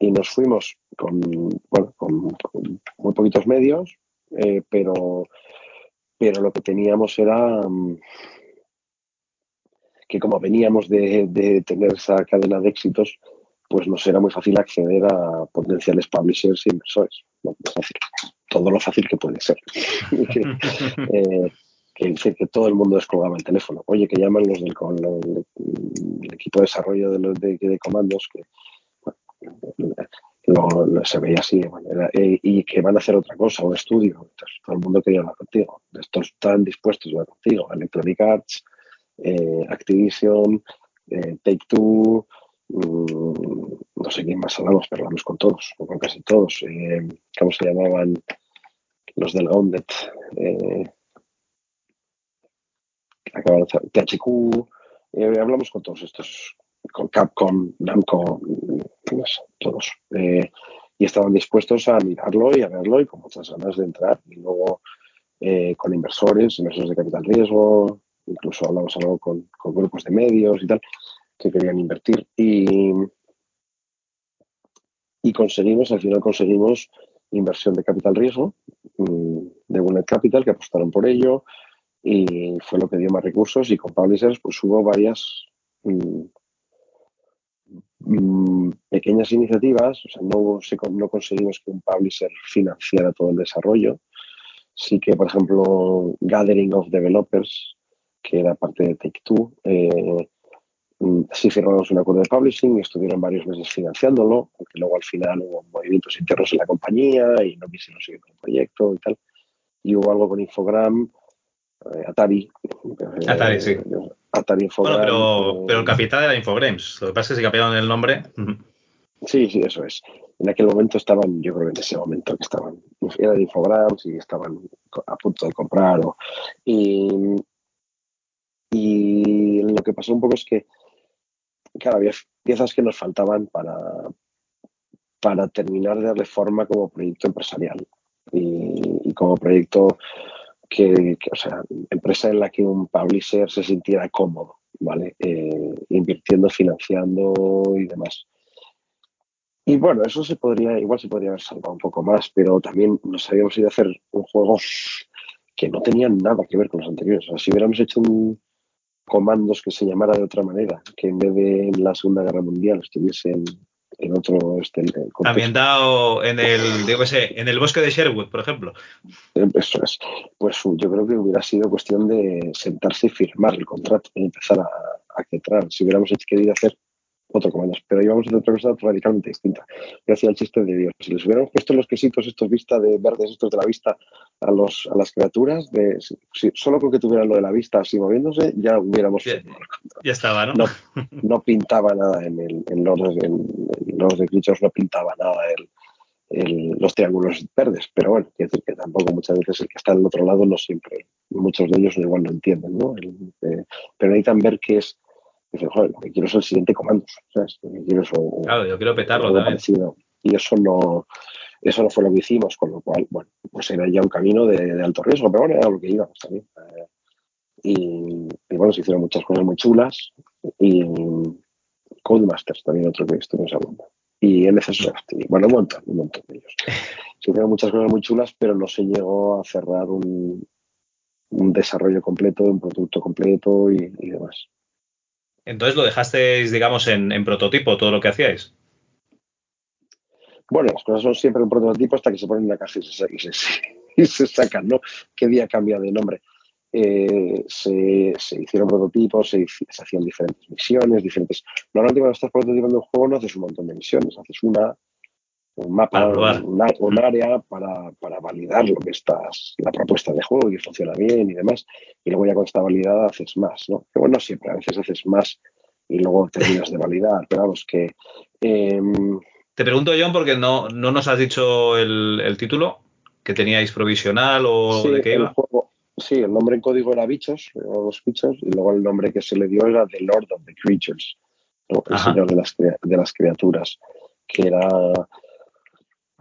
[SPEAKER 2] nos fuimos con, muy poquitos medios, eh, pero, pero lo que teníamos era mm, que como veníamos de, tener esa cadena de éxitos, pues nos era muy fácil acceder a potenciales publishers e inversores. todo lo fácil que puede ser. Eh, que dice que todo el mundo descolgaba el teléfono. Oye, que llaman los del el, equipo de desarrollo de, los de, comandos, que se veía así, eh, y que van a hacer otra cosa, un estudio. todo el mundo quería hablar contigo. Estos están dispuestos a hablar contigo. Electronic Arts, eh, Activision, Take Two, Mm, no sé quién más hablamos, pero hablamos con todos, o con casi todos. Eh, ¿Cómo se llamaban los del Gauntlet? Eh, THQ, eh, hablamos con todos estos, con Capcom, Namco, todos. Eh, y estaban dispuestos a mirarlo y a verlo y con muchas ganas de entrar. Y luego eh, con inversores, inversores de capital riesgo, incluso hablamos algo con, grupos de medios y tal, que querían invertir. Y, y conseguimos, al final conseguimos inversión de capital riesgo mm, de Bullet Capital, que apostaron por ello y fue lo que dio más recursos y con Publishers pues hubo varias mm, mm, pequeñas iniciativas, o sea, no, no conseguimos que un publisher financiara todo el desarrollo. Sí que, por ejemplo, Gathering of Developers, que era parte de Take-Two, eh, mm, sí firmamos un acuerdo de publishing y estuvieron varios meses financiándolo, aunque luego al final hubo movimientos internos en la compañía y no quisieron seguir con el proyecto y tal. Y hubo algo con Infogram, eh, Atari.
[SPEAKER 1] Eh, Atari, sí.
[SPEAKER 2] Atari
[SPEAKER 1] Infogram. Bueno, pero, el capital era Infogrames. Lo que pasa es que se cambiaron el nombre.
[SPEAKER 2] Sí, sí, eso es. En aquel momento estaban, yo creo que en ese momento que estaban, eran Infogrames y estaban a punto de comprar. y, y lo que pasó un poco es que, claro, había piezas que nos faltaban para, para terminar de darle forma como proyecto empresarial y, y como proyecto que, o sea, empresa en la que un publisher se sintiera cómodo, ¿vale? Eh, invirtiendo, financiando y demás. Y bueno, eso se podría, igual se podría haber salvado un poco más, pero también nos habíamos ido a hacer un juego que no tenía nada que ver con los anteriores. O sea, si hubiéramos hecho un comandos que se llamara de otra manera, que en vez de en la Segunda Guerra Mundial estuviese en, en otro este,
[SPEAKER 1] ambientado en el digo sé, en el bosque de Sherwood por ejemplo.
[SPEAKER 2] Eh, eso es. Pues yo creo que hubiera sido cuestión de sentarse y firmar el contrato y empezar a, a entrar si hubiéramos querido hacer otro comando. Pero íbamos a hacer otra cosa radicalmente distinta. Hacía el chiste de Dios. Si les hubiéramos puesto los quesitos estos vista de verdes, estos de la vista, a, los, a las criaturas, de, si, solo con que tuvieran lo de la vista así moviéndose, ya hubiéramos...
[SPEAKER 1] Ya, ya estaba, ¿no?
[SPEAKER 2] ¿no? ¿no? pintaba nada en el en los, en, los de Creatures, no pintaba nada el, el, los triángulos verdes. Pero bueno, quiero decir que tampoco muchas veces el que está al otro lado no siempre, muchos de ellos igual no entienden, ¿no? El, eh, pero necesitan ver que es joder, lo que quiero es el siguiente comando. ¿sabes? Lo que quiero es
[SPEAKER 1] claro, yo quiero petarlo también.
[SPEAKER 2] Parecido. Y eso no, eso no fue lo que hicimos, con lo cual, bueno, pues era ya un camino de, de alto riesgo, pero bueno, era lo que íbamos también. Eh, y, y, bueno, se hicieron muchas cosas muy chulas. Y Codemasters también otro que estuvimos hablando. Y NCSoft, y bueno, un montón, un montón de ellos. Se hicieron muchas cosas muy chulas, pero no se llegó a cerrar un, un desarrollo completo, un producto completo y, y demás.
[SPEAKER 1] Entonces lo dejasteis, digamos, en, prototipo todo lo que hacíais.
[SPEAKER 2] Bueno, las cosas son siempre un prototipo hasta que se ponen en la caja y se, sacan, ¿no? ¿Qué día cambia de nombre? Eh, se, se, hicieron prototipos, se, se, hacían diferentes misiones, diferentes... Normalmente cuando estás prototipando un juego no haces un montón de misiones, haces una, un mapa, un, un, área para, para, validar lo que estás, la propuesta de juego y funciona bien y demás. Y luego ya cuando está validada haces más, ¿no? Que bueno, siempre, a veces haces más y luego terminas de validar, pero vamos que... Eh,
[SPEAKER 1] Te pregunto, John, porque no, no nos has dicho el, el título, que teníais provisional o
[SPEAKER 2] sí,
[SPEAKER 1] de qué iba.
[SPEAKER 2] El juego, sí, el nombre en código era Bichos, o los Bichos, y luego el nombre que se le dio era The Lord of the Creatures, ¿no? el Ajá. señor de las, de las criaturas, que era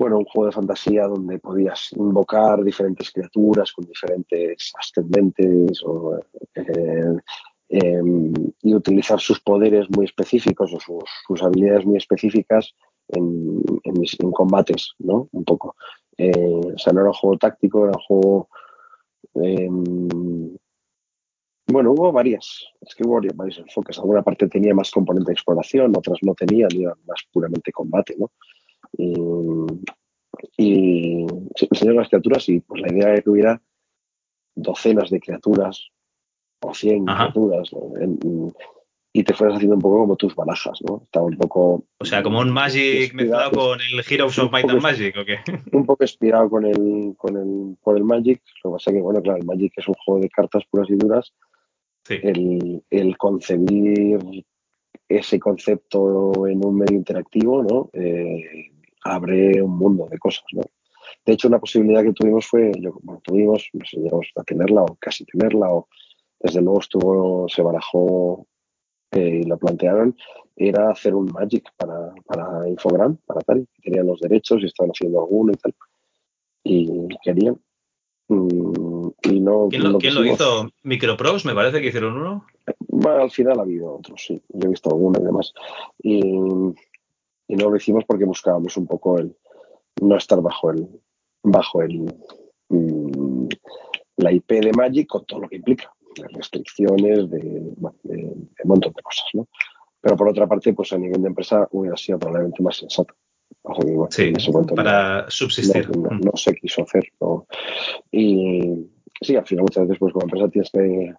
[SPEAKER 2] bueno, un juego de fantasía donde podías invocar diferentes criaturas con diferentes ascendentes eh, eh, y utilizar sus poderes muy específicos o sus, habilidades muy específicas en, combates, ¿no? Un poco. Eh, o sea, no era un juego táctico, era un juego... Em, bueno, hubo varias, es que hubo varios enfoques. Alguna parte tenía más componente de exploración, otras no tenían, iban más puramente combate, ¿no? Y, y las Criaturas, y pues la idea era que hubiera docenas de criaturas o cien Ajá. criaturas, ¿no? en, y te fueras haciendo un poco como tus barajas, ¿no? Estaba un poco...
[SPEAKER 1] O sea, como un Magic mezclado con el Heroes of Might and Magic, ¿o qué?
[SPEAKER 2] Un poco inspirado con el, con el, con el Magic, lo que pasa es que, bueno, claro, el Magic es un juego de cartas puras y duras.
[SPEAKER 1] Sí.
[SPEAKER 2] El, el concebir ese concepto en un medio interactivo, ¿no? Eh, abre un mundo de cosas, ¿no? De hecho, una posibilidad que tuvimos fue, yo, bueno, tuvimos, no sé, llegamos a tenerla o casi tenerla, o desde luego estuvo, se barajó eh, y lo plantearon, era hacer un Magic para, para Infogram, para tal, tenían los derechos y estaban haciendo alguno y tal. Y querían. Mm, y no,
[SPEAKER 1] ¿Quién, lo, ¿quién lo hizo? ¿Microprose? Me parece que hicieron uno.
[SPEAKER 2] Bueno, al final ha habido otros, sí. Yo he visto alguno y demás. Y, y no lo hicimos porque buscábamos un poco el no estar bajo el bajo el mm, la IP de Magic con todo lo que implica, de restricciones, de, de, de, un montón de cosas, ¿no? Pero por otra parte, pues a nivel de empresa hubiera sido probablemente más sensato.
[SPEAKER 1] O sea, que, bueno, sí, para no, subsistir.
[SPEAKER 2] No, no, no, se quiso hacer. Y sí, al final muchas veces pues como empresa tienes que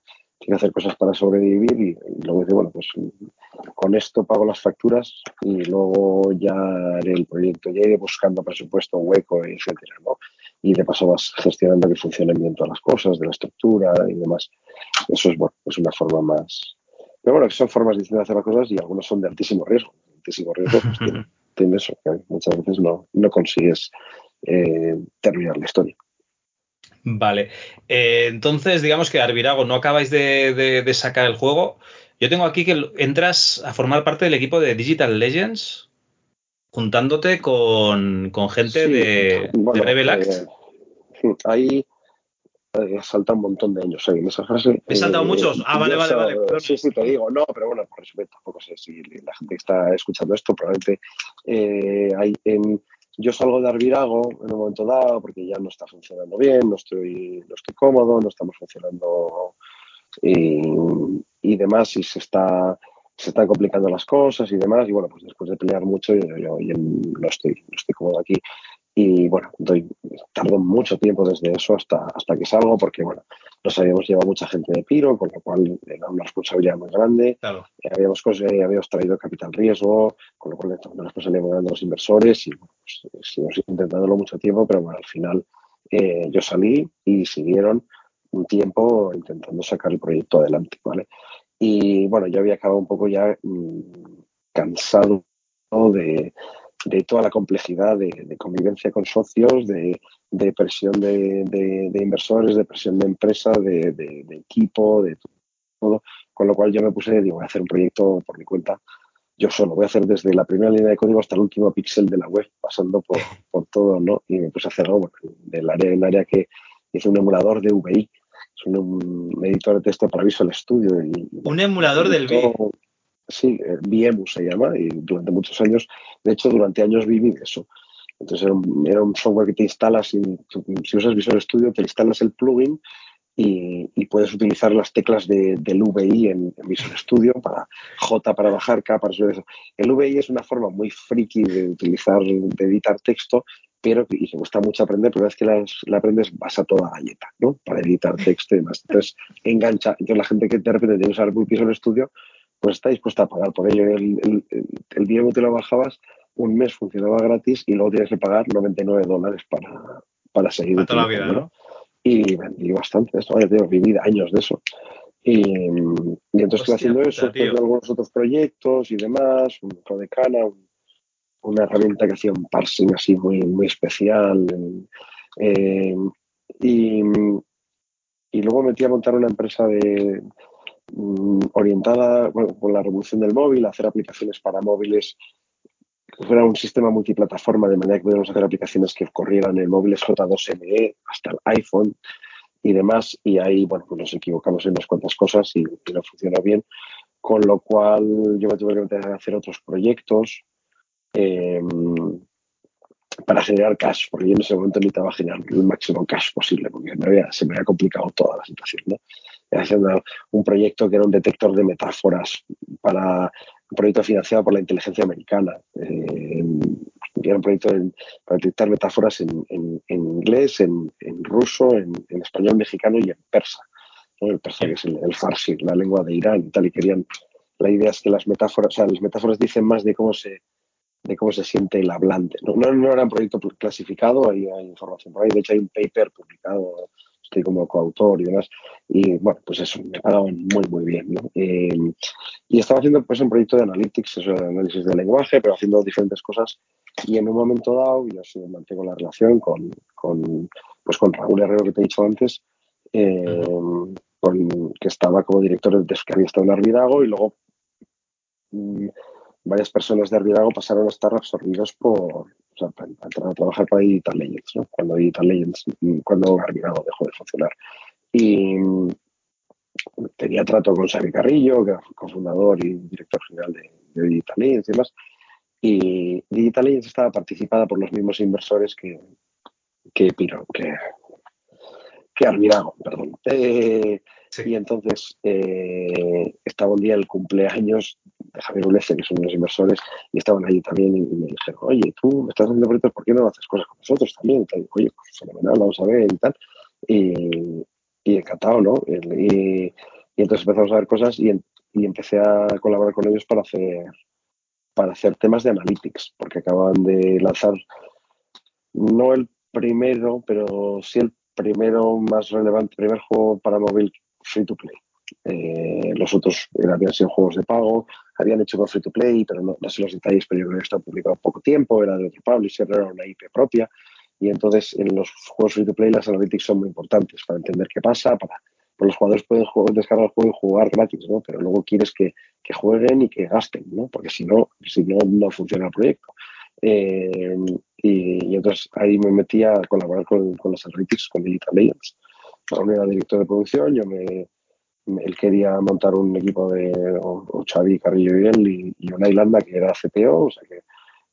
[SPEAKER 2] tiene que hacer cosas para sobrevivir y, y, luego dice, bueno, pues con esto pago las facturas y luego ya haré el proyecto, ya iré buscando presupuesto hueco, etcétera, ¿no? Y de paso vas gestionando que funcionen bien todas las cosas, de la estructura y demás. Eso es, bueno, es una forma más... Pero bueno, son formas distintas de hacer las cosas y algunos son de altísimo riesgo. Altísimo riesgo, pues tiene, tiene eso, que muchas veces no, no consigues eh, terminar la historia.
[SPEAKER 1] Vale. Eh, entonces, digamos que Arvirago, no acabáis de, de, de, sacar el juego. Yo tengo aquí que entras a formar parte del equipo de Digital Legends, juntándote con, con gente sí, de, bueno, de.
[SPEAKER 2] Eh, ahí eh, salta un montón de años ahí en esa frase.
[SPEAKER 1] ¿He saltado
[SPEAKER 2] eh,
[SPEAKER 1] muchos? Ah, vale, vale, vale.
[SPEAKER 2] Perdón. Sí, sí, te digo, no, pero bueno, por eso tampoco sé si la gente que está escuchando esto probablemente eh, hay en yo salgo de Arvirago en un momento dado porque ya no está funcionando bien, no estoy, no estoy cómodo, no estamos funcionando y, y demás, y se está se están complicando las cosas y demás, y bueno, pues después de pelear mucho, yo, yo, yo no, estoy, no estoy cómodo aquí. Y bueno, doy, tardo mucho tiempo desde eso hasta, hasta que salgo, porque bueno, nos habíamos llevado mucha gente de Piro, con lo cual era una responsabilidad muy grande.
[SPEAKER 1] Claro.
[SPEAKER 2] Habíamos, eh, habíamos traído capital riesgo, con lo cual una responsabilidad muy grande de los inversores y pues, seguimos intentándolo mucho tiempo, pero bueno, al final eh, yo salí y siguieron un tiempo intentando sacar el proyecto adelante, ¿vale? Y bueno, yo había acabado un poco ya mmm, cansado de, de toda la complejidad de, de convivencia con socios, de, de presión de, de, inversores, de presión de empresa, de, equipo, de todo. Con lo cual yo me puse, digo, voy a hacer un proyecto por mi cuenta yo solo. Voy a hacer desde la primera línea de código hasta el último píxel de la web, pasando por, por todo, ¿no? Y me puse a hacer algo bueno, del área, del área que hice un emulador de VI, es un, un, editor de texto para Visual Studio. Y,
[SPEAKER 1] un emulador del VI.
[SPEAKER 2] Sí, VMU se llama, y durante muchos años, de hecho, durante años viví eso. Entonces era un, software que te instalas, y, si usas Visual Studio, te instalas el plugin y, puedes utilizar las teclas de, del VI en, en, Visual Studio para J para bajar, K para subir. El VI es una forma muy friki de utilizar, de editar texto, pero y que cuesta mucho aprender, pero una vez que la, la, aprendes vas a toda galleta, ¿no? Para editar texto y demás. Entonces engancha. Entonces la gente que de repente tiene que usar Visual Studio, pues está dispuesta a pagar por ello. El, el, el, día que te lo bajabas, un mes funcionaba gratis y luego tienes que pagar 99 dólares para, para seguir.
[SPEAKER 1] Para toda la vida, ¿no?
[SPEAKER 2] Y vendí bastante esto, ya tengo viví años de eso. Y, y entonces estoy haciendo eso, haciendo algunos otros proyectos y demás, un Codecana, un, una herramienta que hacía un parsing así muy, muy especial. Eh, y, y luego me metí a montar una empresa de, orientada bueno, con la revolución del móvil, hacer aplicaciones para móviles que fuera un sistema multiplataforma de manera que pudiéramos hacer aplicaciones que corrieran en móviles J2ME hasta el iPhone y demás. Y ahí, bueno, pues nos equivocamos en unas cuantas cosas y, y no funcionó bien. Con lo cual yo me tuve que meter a hacer otros proyectos eh, para generar cash, porque yo en ese momento necesitaba generar el máximo cash posible, porque me había, se me había complicado toda la situación. ¿no? Haciendo un proyecto que era un detector de metáforas para un proyecto financiado por la inteligencia americana. Eh, era un proyecto en, para detectar metáforas en, en, en inglés, en, ruso, en, español mexicano y en persa. ¿no? El persa que es el, el farsi, la lengua de Irán y tal, y querían la idea es que las metáforas, o sea, las metáforas dicen más de cómo se de cómo se siente el hablante. No, no, no era un proyecto clasificado, hay, hay, información por ahí, de hecho hay un paper publicado, estoy como coautor y demás, y bueno, pues eso, me pagaban muy, muy bien. ¿no? Eh, y estaba haciendo pues un proyecto de analytics, eso de análisis de lenguaje, pero haciendo diferentes cosas, y en un momento dado, yo sí mantengo la relación con, con, pues con Raúl Herrero que te he dicho antes, eh, con, que estaba como director de que había estado en Arvidago y luego mm, varias personas de Arvidago pasaron a estar absorbidos por, o sea, para, trabajar para Digital Legends, ¿no? cuando Digital Legends, mm, cuando Arvidago dejó de funcionar. Y mm, tenía trato con Xavi Carrillo, que era cofundador y director general de, Digital Legends y demás. Y Digital Legends estaba participada por los mismos inversores que, que Piro, que, que Arvidago, perdón. Eh, y entonces eh, estaba un día el cumpleaños de Javier Ulese, que son los inversores, y estaban allí también y me dijeron, oye, tú estás haciendo proyectos, ¿por qué no haces cosas con nosotros también? Y tal. Oye, pues fenomenal, vamos a ver y tal. Y, y encantado, ¿no? Y, entonces empezamos a ver cosas y, y, empecé a colaborar con ellos para hacer, para hacer temas de analytics, porque acaban de lanzar, no el primero, pero sí el primero más relevante, primer juego para móvil free to play. Eh, los otros habían sido juegos de pago, habían hecho con free to play, pero no, sé los detalles, pero yo creo que está publicado poco tiempo, era de otro publisher, era una IP propia. Y entonces en los juegos free to play las analytics son muy importantes para entender qué pasa, para pues los jugadores pueden descargar el juego y jugar gratis, ¿no? Pero luego quieres que, que jueguen y que gasten, ¿no? Porque si no, si no, no funciona el proyecto. Eh, y, entonces ahí me metí a colaborar con, con los analytics, con Digital Legends. Raúl era director de producción, yo me, él quería montar un equipo de o, Xavi, Carrillo y él, y, una Irlanda que era CTO, o sea que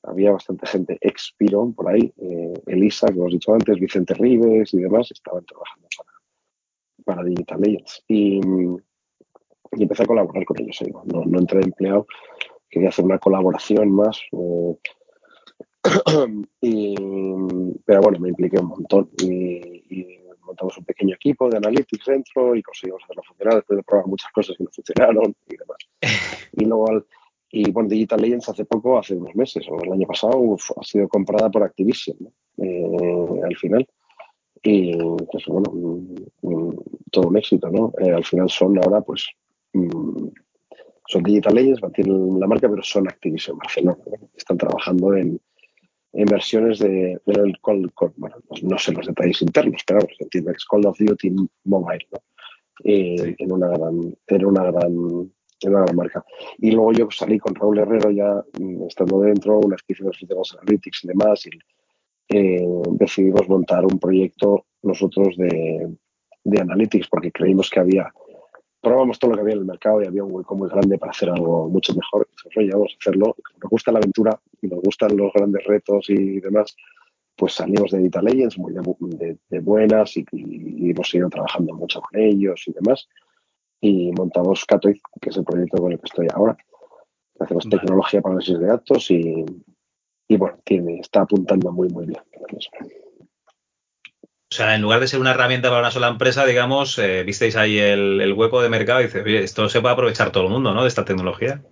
[SPEAKER 2] había bastante gente ex Piron por ahí, eh, Elisa, que hemos dicho antes, Vicente Rives y demás, estaban trabajando para, para Digital Legends. Y, y, empecé a colaborar con ellos. No, no entré de empleado, quería hacer una colaboración más. Eh, y, pero bueno, me impliqué un montón y, y, montamos un pequeño equipo de analytics dentro y conseguimos hacerlo funcionar después de probar muchas cosas que no funcionaron y demás. y luego al, y bueno, Digital Legends hace poco, hace unos meses o el año pasado, ha sido comprada por Activision eh, al final. Y pues bueno, todo un éxito, ¿no? Eh, al final son ahora, pues, mm, son Digital Legends, mantienen la marca, pero son Activision Barcelona. Están trabajando en versiones de, del bueno, no sé los detalles internos, pero se entiende que es Call of Duty Mobile, ¿no? Eh, en una gran, en una gran en una gran marca. Y luego yo salí con Raúl Herrero ya mm, estando dentro, una vez que hicimos sistemas analytics y demás, y eh, decidimos montar un proyecto nosotros de, de analytics porque creímos que había, probamos todo lo que había en el mercado y había un hueco muy grande para hacer algo mucho mejor. Entonces, vamos a hacerlo. Nos gusta la aventura y nos gustan los grandes retos y demás, pues salimos de Digital Legends muy de, de, buenas y, y, hemos ido trabajando mucho con ellos y demás y montamos Catoid, que es el proyecto con el que estoy ahora. Hacemos tecnología para análisis de datos y, y bueno, tiene, está apuntando muy, muy bien.
[SPEAKER 1] O sea, en lugar de ser una herramienta para una sola empresa, digamos, eh, visteis ahí el, hueco de mercado y dices, oye, esto se puede aprovechar todo el mundo, ¿no? De esta tecnología.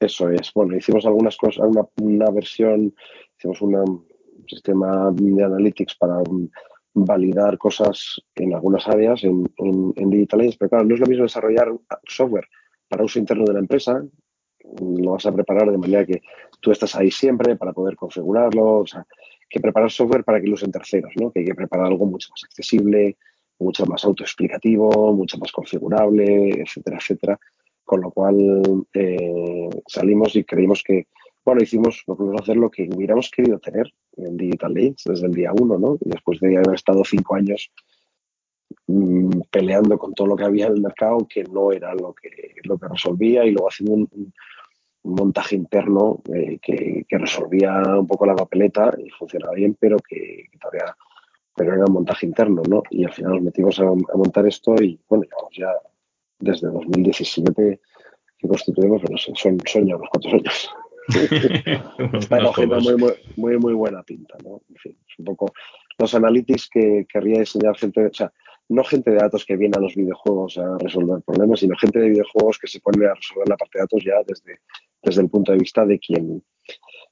[SPEAKER 2] Eso es. Bueno, hicimos algunas cosas, una, una versión, hicimos un sistema de analytics para validar cosas en algunas áreas en, en, en Digital Legends, pero claro, no es lo mismo desarrollar software para uso interno de la empresa, lo vas a preparar de manera que tú estás ahí siempre para poder configurarlo, o sea, que preparar software para que lo usen terceros, ¿no? Que hay que preparar algo mucho más accesible, mucho más autoexplicativo, mucho más configurable, etcétera, etcétera. Con lo cual eh, salimos y creímos que bueno, hicimos, no hacer lo que hubiéramos querido tener en Digital Leads desde el día uno, ¿no? Después de haber estado cinco años mmm, peleando con todo lo que había en el mercado, que no era lo que, lo que resolvía, y luego haciendo un, un montaje interno eh, que, que, resolvía un poco la papeleta y funcionaba bien, pero que, que, todavía pero era un montaje interno, ¿no? Y al final nos metimos a, a montar esto y, bueno, llevamos ya desde 2017 que constituimos, pero no sé, son, son ya unos cuantos años. Está cogiendo muy, muy, muy, muy, buena pinta, ¿no? En fin, es un poco los analytics que querría enseñar gente, o sea, no gente de datos que viene a los videojuegos a resolver problemas, sino gente de videojuegos que se pone a resolver la parte de datos ya desde, desde el punto de vista de quien,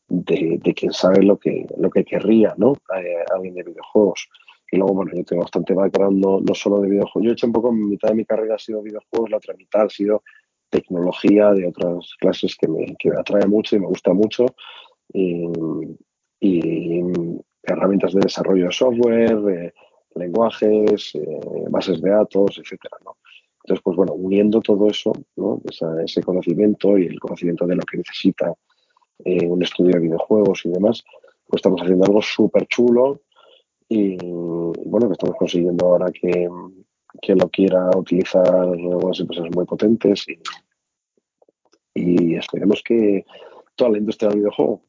[SPEAKER 2] de, de quien sabe lo que, lo que querría, ¿no? Eh, alguien de videojuegos. Y luego, bueno, yo tengo bastante background no, solo de videojuegos. Yo he hecho un poco, mitad de mi carrera ha sido videojuegos, la otra mitad ha sido tecnología de otras clases que me, que atrae mucho y me gusta mucho. Y, y herramientas de desarrollo de software, lenguajes, eh, bases de datos, etcétera, ¿no? Entonces, pues bueno, uniendo todo eso, ese conocimiento y el conocimiento de lo que necesita eh, un estudio de videojuegos y demás, pues estamos haciendo algo súper chulo y bueno, que estamos consiguiendo ahora que, que lo quiera utilizar algunas empresas muy potentes y, esperemos que toda la industria del videojuego,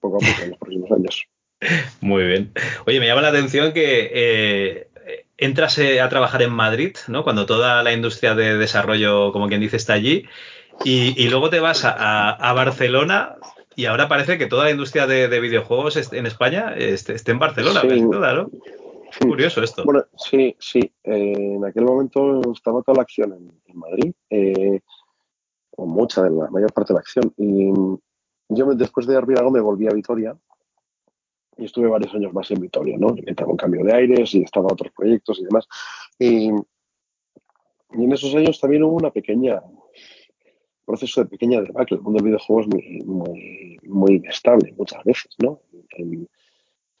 [SPEAKER 2] poco a poco en los próximos años.
[SPEAKER 1] Muy bien. Oye, me llama la atención que eh, entras eh, a trabajar en Madrid, ¿no? Cuando toda la industria de desarrollo, como quien dice, está allí, y, luego te vas a, Barcelona y ahora parece que toda la industria de, videojuegos en España esté, en Barcelona, toda, ¿no? curioso esto.
[SPEAKER 2] Bueno, sí, sí. Eh, en aquel momento estaba toda la acción en, Madrid, eh, o mucha de la mayor parte de la acción. Y yo después de Arvirago me volví a Vitoria y estuve varios años más en Vitoria, ¿no? Estaba un cambio de aires y estaba otros proyectos y demás. Y, en esos años también hubo una pequeña proceso de pequeña debacle. El mundo del videojuego es muy, muy, muy inestable muchas veces, ¿no?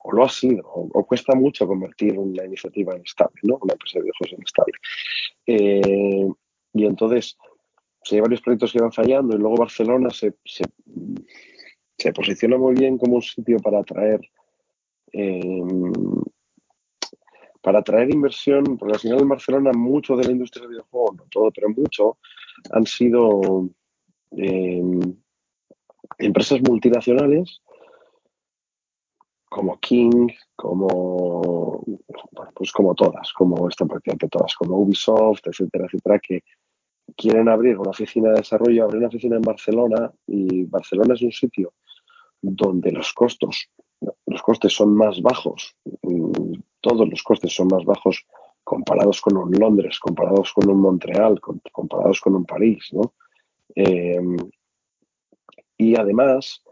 [SPEAKER 2] o lo ha sido, o, cuesta mucho convertir una iniciativa en estable, ¿no? Una empresa de videojuegos en estable. Eh, y entonces, pues, hay varios proyectos que van fallando y luego Barcelona se, se, se posiciona muy bien como un sitio para atraer Em, para atraer inversión, porque al final en Barcelona mucho de la industria del videojuego, no todo, pero mucho, han sido em, empresas multinacionales como King, como pues como todas, como esta prácticamente todas, como Ubisoft, etcétera, etcétera, que quieren abrir una oficina de desarrollo, abrir una oficina en Barcelona y Barcelona es un sitio donde los costos los costes son más bajos, mm, todos los costes son más bajos comparados con un Londres, comparados con un Montreal, comparados con un París, ¿no? Em, y además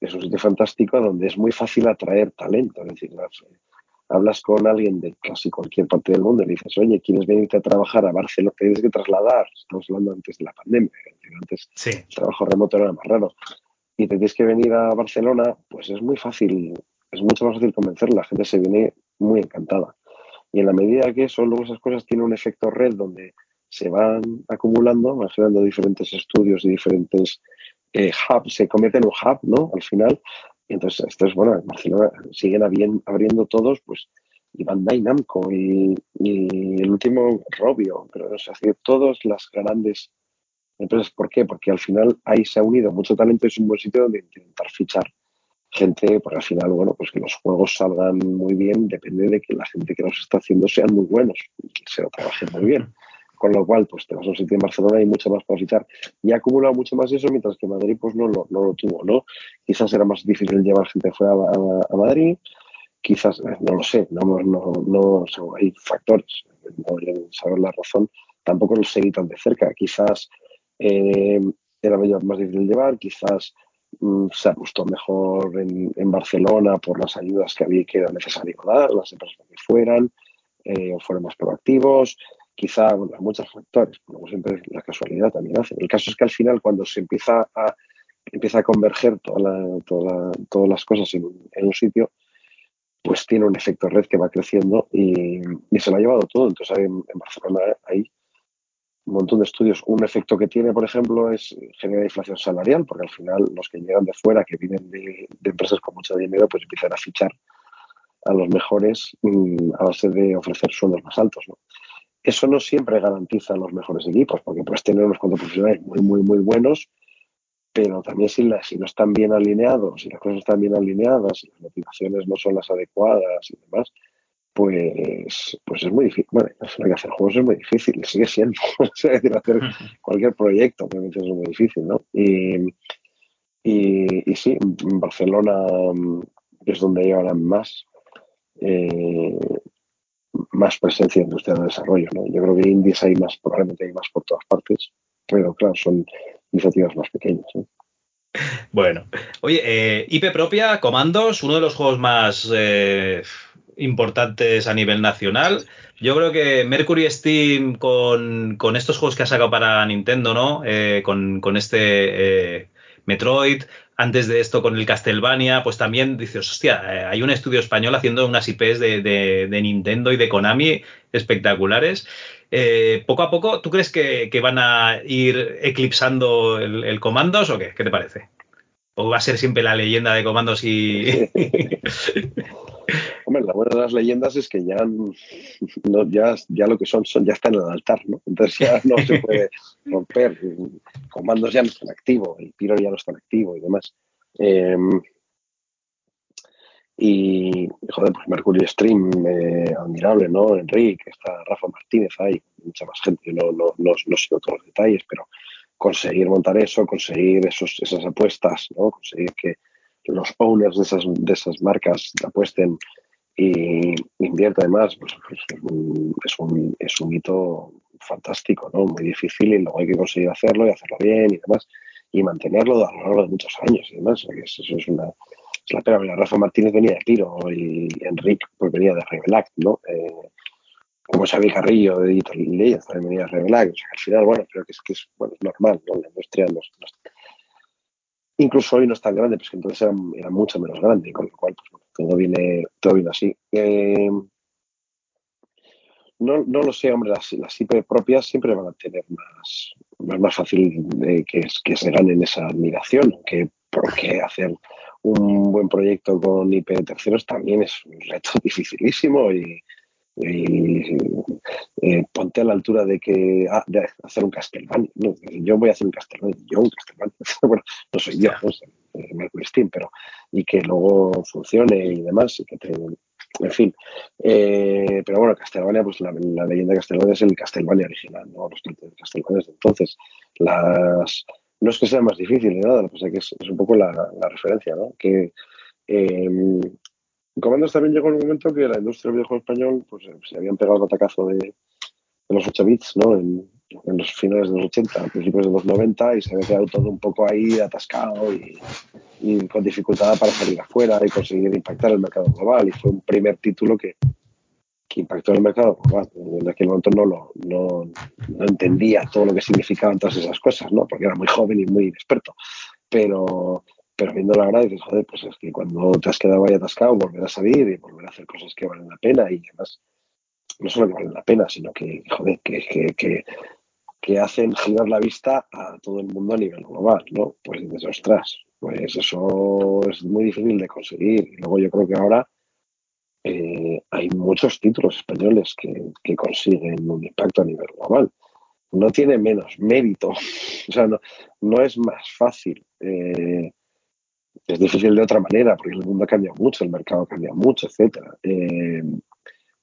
[SPEAKER 2] es un sitio fantástico donde es muy fácil atraer talento, es decir, hablas con alguien de casi cualquier parte del mundo y le dices, oye, ¿quieres venirte a trabajar a Barcelona? Tienes que trasladar, estamos hablando antes de la pandemia, antes el trabajo remoto era más raro, y te tienes que venir a Barcelona, pues es muy fácil, es mucho más fácil convencer, la gente se viene muy encantada. Y en la medida que eso, luego esas cosas tienen un efecto red donde se van acumulando, van generando diferentes estudios y diferentes eh, hubs, se convierte en un hub, ¿no? Al final. Y entonces, esto es bueno, en Barcelona siguen abriendo todos, pues Iván Namco y, y, el último Robio, pero o sea, todas las grandes entonces, ¿por qué? Porque al final ahí se ha unido mucho talento y es un buen sitio donde intentar fichar gente, porque al final, bueno, pues que los juegos salgan muy bien depende de que la gente que los está haciendo sean muy buenos y que se lo trabajen muy bien. Con lo cual, pues te vas a un sitio en Barcelona y mucho más para fichar. Y ha acumulado mucho más eso, mientras que Madrid pues no lo, no lo tuvo, ¿no? Quizás era más difícil llevar gente fuera a, Madrid, quizás, eh, no lo sé, no, no, no, hay factores, no a saber la razón, tampoco lo seguí tan de cerca. Quizás eh, era más difícil llevar, quizás mm, se apostó mejor en, Barcelona por las ayudas que había que era necesario dar, las empresas que fueran, eh, fueron más proactivos, quizá, bueno, muchos factores, como siempre la casualidad también hace. El caso es que al final cuando se empieza a empieza a converger toda todas las cosas en, un sitio, pues tiene un efecto red que va creciendo y, se lo ha llevado todo. Entonces en, en Barcelona hay un montón de estudios. Un efecto que tiene, por ejemplo, es generar inflación salarial, porque al final los que llegan de fuera, que vienen de, empresas con mucho dinero, pues empiezan a fichar a los mejores mm, a base de ofrecer sueldos más altos. Eso no siempre garantiza los mejores equipos, porque puedes tener unos cuantos profesionales muy, muy, muy buenos, pero también si, si no están bien alineados, si las cosas están bien alineadas, si las motivaciones no son las adecuadas y demás, pues, pues es muy difícil. Bueno, hacer juegos es muy difícil, sigue siendo. hacer cualquier proyecto es muy difícil, ¿no? Y, y, sí, en Barcelona es donde hay ahora más, eh, más presencia industrial de desarrollo, ¿no? Yo creo que indies hay más, probablemente hay más por todas partes, pero claro, son iniciativas más pequeñas.
[SPEAKER 1] Bueno, oye, eh, IP propia, Comandos, uno de los juegos más eh, importantes a nivel nacional. Yo creo que Mercury Steam con, estos juegos que ha sacado para Nintendo, ¿no? Eh, con, este eh, Metroid, antes de esto con el Castlevania, pues también dices, hostia, eh, hay un estudio español haciendo unas IPs de, Nintendo y de Konami espectaculares. Poco a poco, ¿tú crees que, van a ir eclipsando el, el, Comandos o qué? ¿Qué te parece? ¿O va a ser siempre la leyenda de Comandos y...
[SPEAKER 2] Hombre, la buena de las leyendas es que ya, ya, ya lo que son, son ya están en el altar, ¿no? Entonces ya no se puede romper. Comandos ya no están activos, el Piro ya no está activo y demás. Em, y, joder, pues Mercury Stream, eh, admirable, ¿no? Enrique, está Rafa Martínez ahí, mucha más gente, no, no, no, no sé todos los detalles, pero conseguir montar eso, conseguir esos, esas apuestas, ¿no? Conseguir que los owners de esas, de esas marcas apuesten y invierta además, pues, pues, es, un, es, un, hito fantástico, ¿no? Muy difícil y luego hay que conseguir hacerlo y hacerlo bien y demás y mantenerlo a lo largo de muchos años y demás. Eso es una es la pena. Rafa Martínez venía de Piro y Enrique pues venía de Revelac, ¿no? Eh, como Xavi Carrillo de Digital Leyes también venía de Revelac. O al final, bueno, creo que es, que es bueno, normal, ¿no? La industria no, incluso hoy no es tan grande, pues que entonces era, mucho menos grande, con lo cual pues, todo, viene, todo viene así. Eh, no, no, lo sé, hombre, las, las, IP propias siempre van a tener más, más, más fácil de que, que se ganen esa admiración, que porque hacer un buen proyecto con IP de terceros también es un reto dificilísimo y, y eh, ponte a la altura de que ah, de hacer un Castlevania. yo voy a hacer un Castlevania, yo un Castlevania. bueno, no soy yo, no sé, Mercury Steam, pero y que luego funcione y demás, y que te, en fin. Eh, pero bueno, Castlevania, pues la, leyenda de Castlevania es el Castlevania original, ¿no? Los de Castlevania entonces. Las, no es que sea más difícil ni nada, pues que es, es un poco la, la referencia, ¿no? Que eh, Comandos también llegó un momento que la industria del videojuego español pues, eh, se habían pegado el atacazo de, los 8 bits, ¿no? En, los finales de los 80, principios de los 90, y se había quedado todo un poco ahí atascado y, con dificultad para salir afuera y conseguir impactar el mercado global. Y fue un primer título que, que impactó en el mercado global. En aquel momento no, lo, no, no entendía todo lo que significaban todas esas cosas, ¿no? Porque era muy joven y muy inexperto. Pero, pero viendo la verdad dices, joder, pues es que cuando te has quedado ahí atascado, volver a salir y volver a hacer cosas que valen la pena y además, no solo que valen la pena, sino que, joder, que, que, que, hacen girar la vista a todo el mundo a nivel global, ¿no? Pues dices, ostras, pues eso es muy difícil de conseguir. Y luego yo creo que ahora eh, hay muchos títulos españoles que, que consiguen un impacto a nivel global no tiene menos mérito, o sea, no, no es más fácil eh, es difícil de otra manera, porque el mundo cambia mucho, el mercado cambia mucho, etcétera. Eh,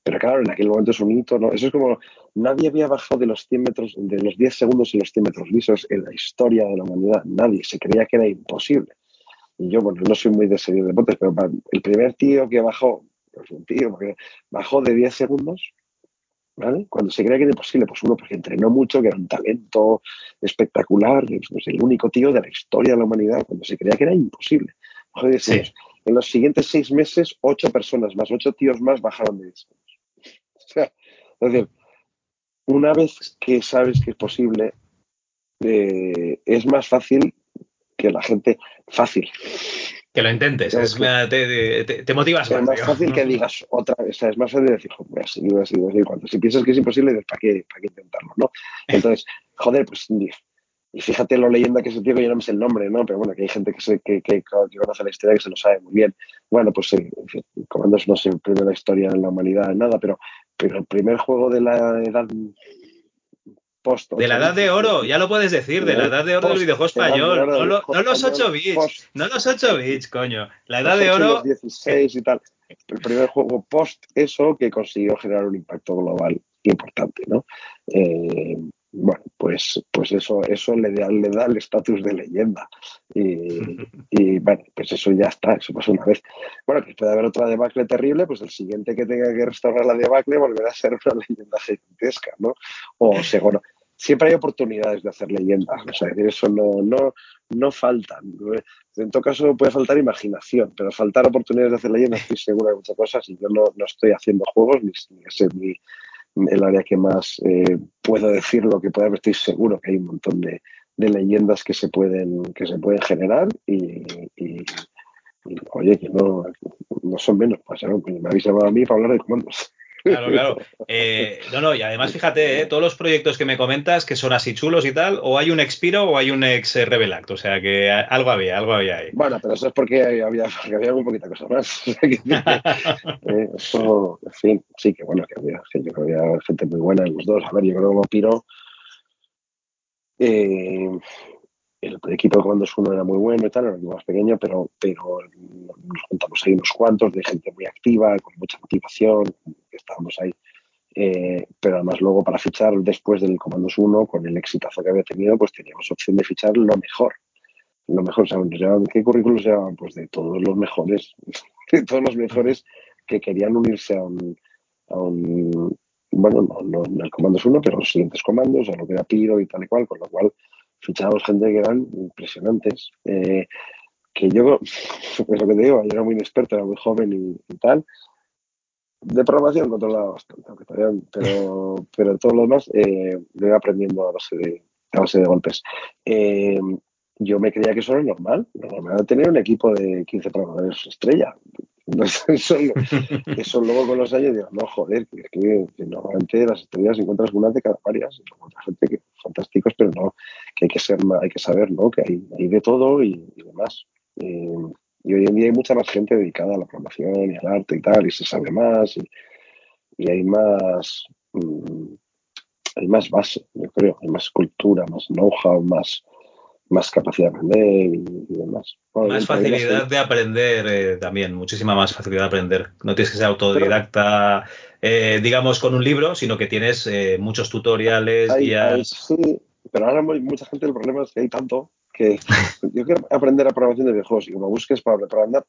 [SPEAKER 2] pero claro, en aquel momento es un hito, ¿no? Eso es como, nadie había bajado de los 100 metros, de los 10 segundos y los 100 metros lisos en la historia de la humanidad. Nadie, se creía que era imposible. Y yo, bueno, no soy muy de seguir deportes, pero el primer tío que bajó, pues un tío, porque bajó de 10 segundos, cuando se creía que era imposible, pues uno porque entrenó mucho, que era un talento espectacular, pues el único tío de la historia de la humanidad, cuando se creía que era imposible. Joder, En los siguientes seis meses, ocho personas más, ocho tíos más bajaron de eso. O sea, es decir, una vez que sabes que es posible, eh, es más fácil que la gente, fácil,
[SPEAKER 1] que lo intentes, es, te, te, motivas
[SPEAKER 2] más. Es más fácil que digas otra vez, es más fácil decir, voy a seguir, voy a seguir, voy a seguir. si piensas que es imposible, ¿para qué, ¿para qué intentarlo? ¿no? Entonces, joder, pues y fíjate lo leyenda que se tiene, yo no me sé el nombre, ¿no? Pero bueno, que hay gente que, se, que, que, conoce la historia que se lo sabe muy bien. Bueno, pues sí, Comandos no sé primera historia en la humanidad, nada, pero, pero el primer juego de la edad
[SPEAKER 1] de la edad de oro, ya lo puedes decir, de la edad de oro del videojuego español. No, los 8 bits, no los 8 bits, coño. La edad de oro.
[SPEAKER 2] Los 16 y tal. El primer juego post eso que consiguió generar un impacto global importante, ¿no? Eh, bueno, pues, pues eso, eso le da, le da el estatus de leyenda. Y, bueno, pues eso ya está, eso pasó una vez. Bueno, que puede haber otra debacle terrible, pues el siguiente que tenga que restaurar la debacle volverá a ser una leyenda gigantesca, ¿no? O seguro siempre hay oportunidades de hacer leyendas. O sea, eso no, no, no faltan. En todo caso puede faltar imaginación, pero faltar oportunidades de hacer leyendas estoy seguro de muchas cosas y yo no, no estoy haciendo juegos, ni, ni es el área que más eh, puedo decir lo que pueda, pero estoy seguro que hay un montón de, leyendas que se pueden, que se pueden generar y, oye, que no, no son menos, pues, me habéis llamado a mí para hablar de comandos.
[SPEAKER 1] Claro, claro. Eh, no, no, y además fíjate, eh, todos los proyectos que me comentas que son así chulos y tal, o hay un expiro o hay un ex Revelact, o sea que algo había, algo había ahí.
[SPEAKER 2] Bueno, pero eso es porque había, había muy poquita cosa más. Eh, eso, en fin, sí que bueno, que había, que había gente muy buena en los dos. A ver, yo creo que Piro eh, el equipo de comandos uno era muy bueno y tal, era un más pequeño, pero, pero nos juntamos ahí unos cuantos de gente muy activa, con mucha motivación, estábamos ahí. Eh, pero además luego para fichar después del Comandos 1, con el exitazo que había tenido, pues teníamos opción de fichar lo mejor. Lo mejor, ¿saben? ¿Qué currículos llevaban? Pues de todos los mejores, de todos los mejores que querían unirse a un, a un bueno, no, no en el Comandos 1, pero los siguientes comandos, a lo que era Piro y tal y cual, con lo cual fichamos gente que eran impresionantes. Eh, que yo, es lo que te digo, yo era muy inexperto, era muy joven y, tal. De programación controlaba bastante, pero, pero todo lo demás eh, lo iba aprendiendo a base de, a base de golpes. Eh, yo me creía que eso era normal. Normal era tener un equipo de 15 programadores estrella. Eso, eso, luego con los años digo, no, joder, es que, normalmente las estrellas encuentras una de cada varias, otra gente que fantásticos, pero no, que hay que ser hay que saber, ¿no? Que hay, hay de todo y, demás. Eh, y hoy en día hay mucha más gente dedicada a la programación y al arte y tal, y se sabe más, y, y hay más mm, hay más base, yo creo, hay más cultura, más know-how, más más capacidad de aprender y, demás.
[SPEAKER 1] más facilidad de aprender eh, también, muchísima más facilidad de aprender. No tienes que ser autodidacta, eh, digamos, con un libro, sino que tienes eh, muchos tutoriales, guías.
[SPEAKER 2] sí, pero ahora mucha gente el problema es que hay tanto que yo quiero aprender a programación de videojuegos y como busques para,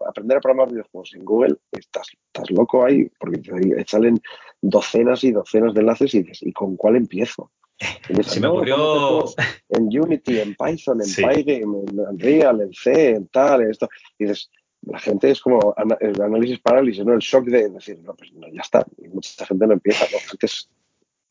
[SPEAKER 2] aprender a programar videojuegos en Google, estás, estás loco ahí, porque salen docenas y docenas de enlaces y dices, ¿y con cuál empiezo?
[SPEAKER 1] Se me ocurrió.
[SPEAKER 2] En Unity, en Python, en Pygame, en Unreal, en C, en tal, en esto. Y dices, la gente es como el análisis parálisis, ¿no? El shock de decir, no, pues no, ya está. Y mucha gente no empieza, ¿no? Antes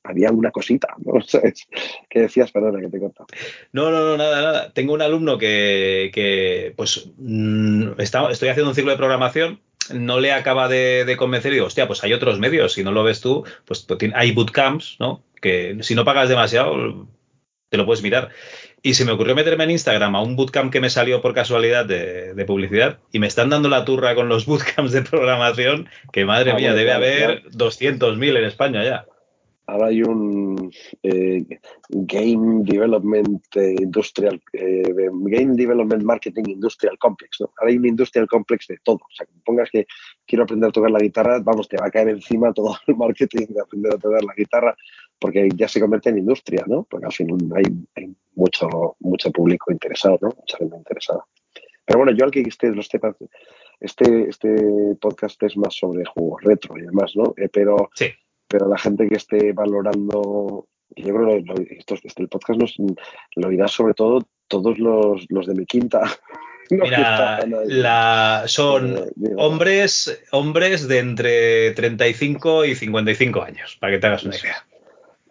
[SPEAKER 2] había una cosita, ¿no? ¿Sabes? ¿Qué decías? Perdona, que te he cortado.
[SPEAKER 1] No, no, no, nada, nada. Tengo un alumno que, que pues, mm, está, estoy haciendo un ciclo de programación no le acaba de, de, convencer y digo, hostia, pues hay otros medios, si no lo ves tú, pues, pues hay bootcamps, ¿no? que si no pagas demasiado, te lo puedes mirar. Y se me ocurrió meterme en Instagram a un bootcamp que me salió por casualidad de, publicidad y me están dando la turra con los bootcamps de programación, que madre ah, mía, debe haber 200.000 en España ya.
[SPEAKER 2] Ahora hay un eh, Game Development eh, Industrial, eh, Game Development Marketing Industrial Complex. Ahora hay un Industrial Complex de todo. O sea, que pongas que quiero aprender a tocar la guitarra, vamos, te va a caer encima todo el marketing de aprender a tocar la guitarra, porque ya se convierte en industria, ¿no? Porque al final hay, mucho, mucho público interesado, ¿no? Mucha gente interesada. Pero bueno, yo al que esté, lo esté, este, este podcast es más sobre juegos retro y demás, ¿no? pero
[SPEAKER 1] sí
[SPEAKER 2] pero la gente que esté valorando, yo creo que esto, este, el podcast nos, lo irá sobre todo todos los, los de mi quinta.
[SPEAKER 1] Mira, la, son eh, hombres, hombres de entre 35 y 55 años, para que te hagas una idea.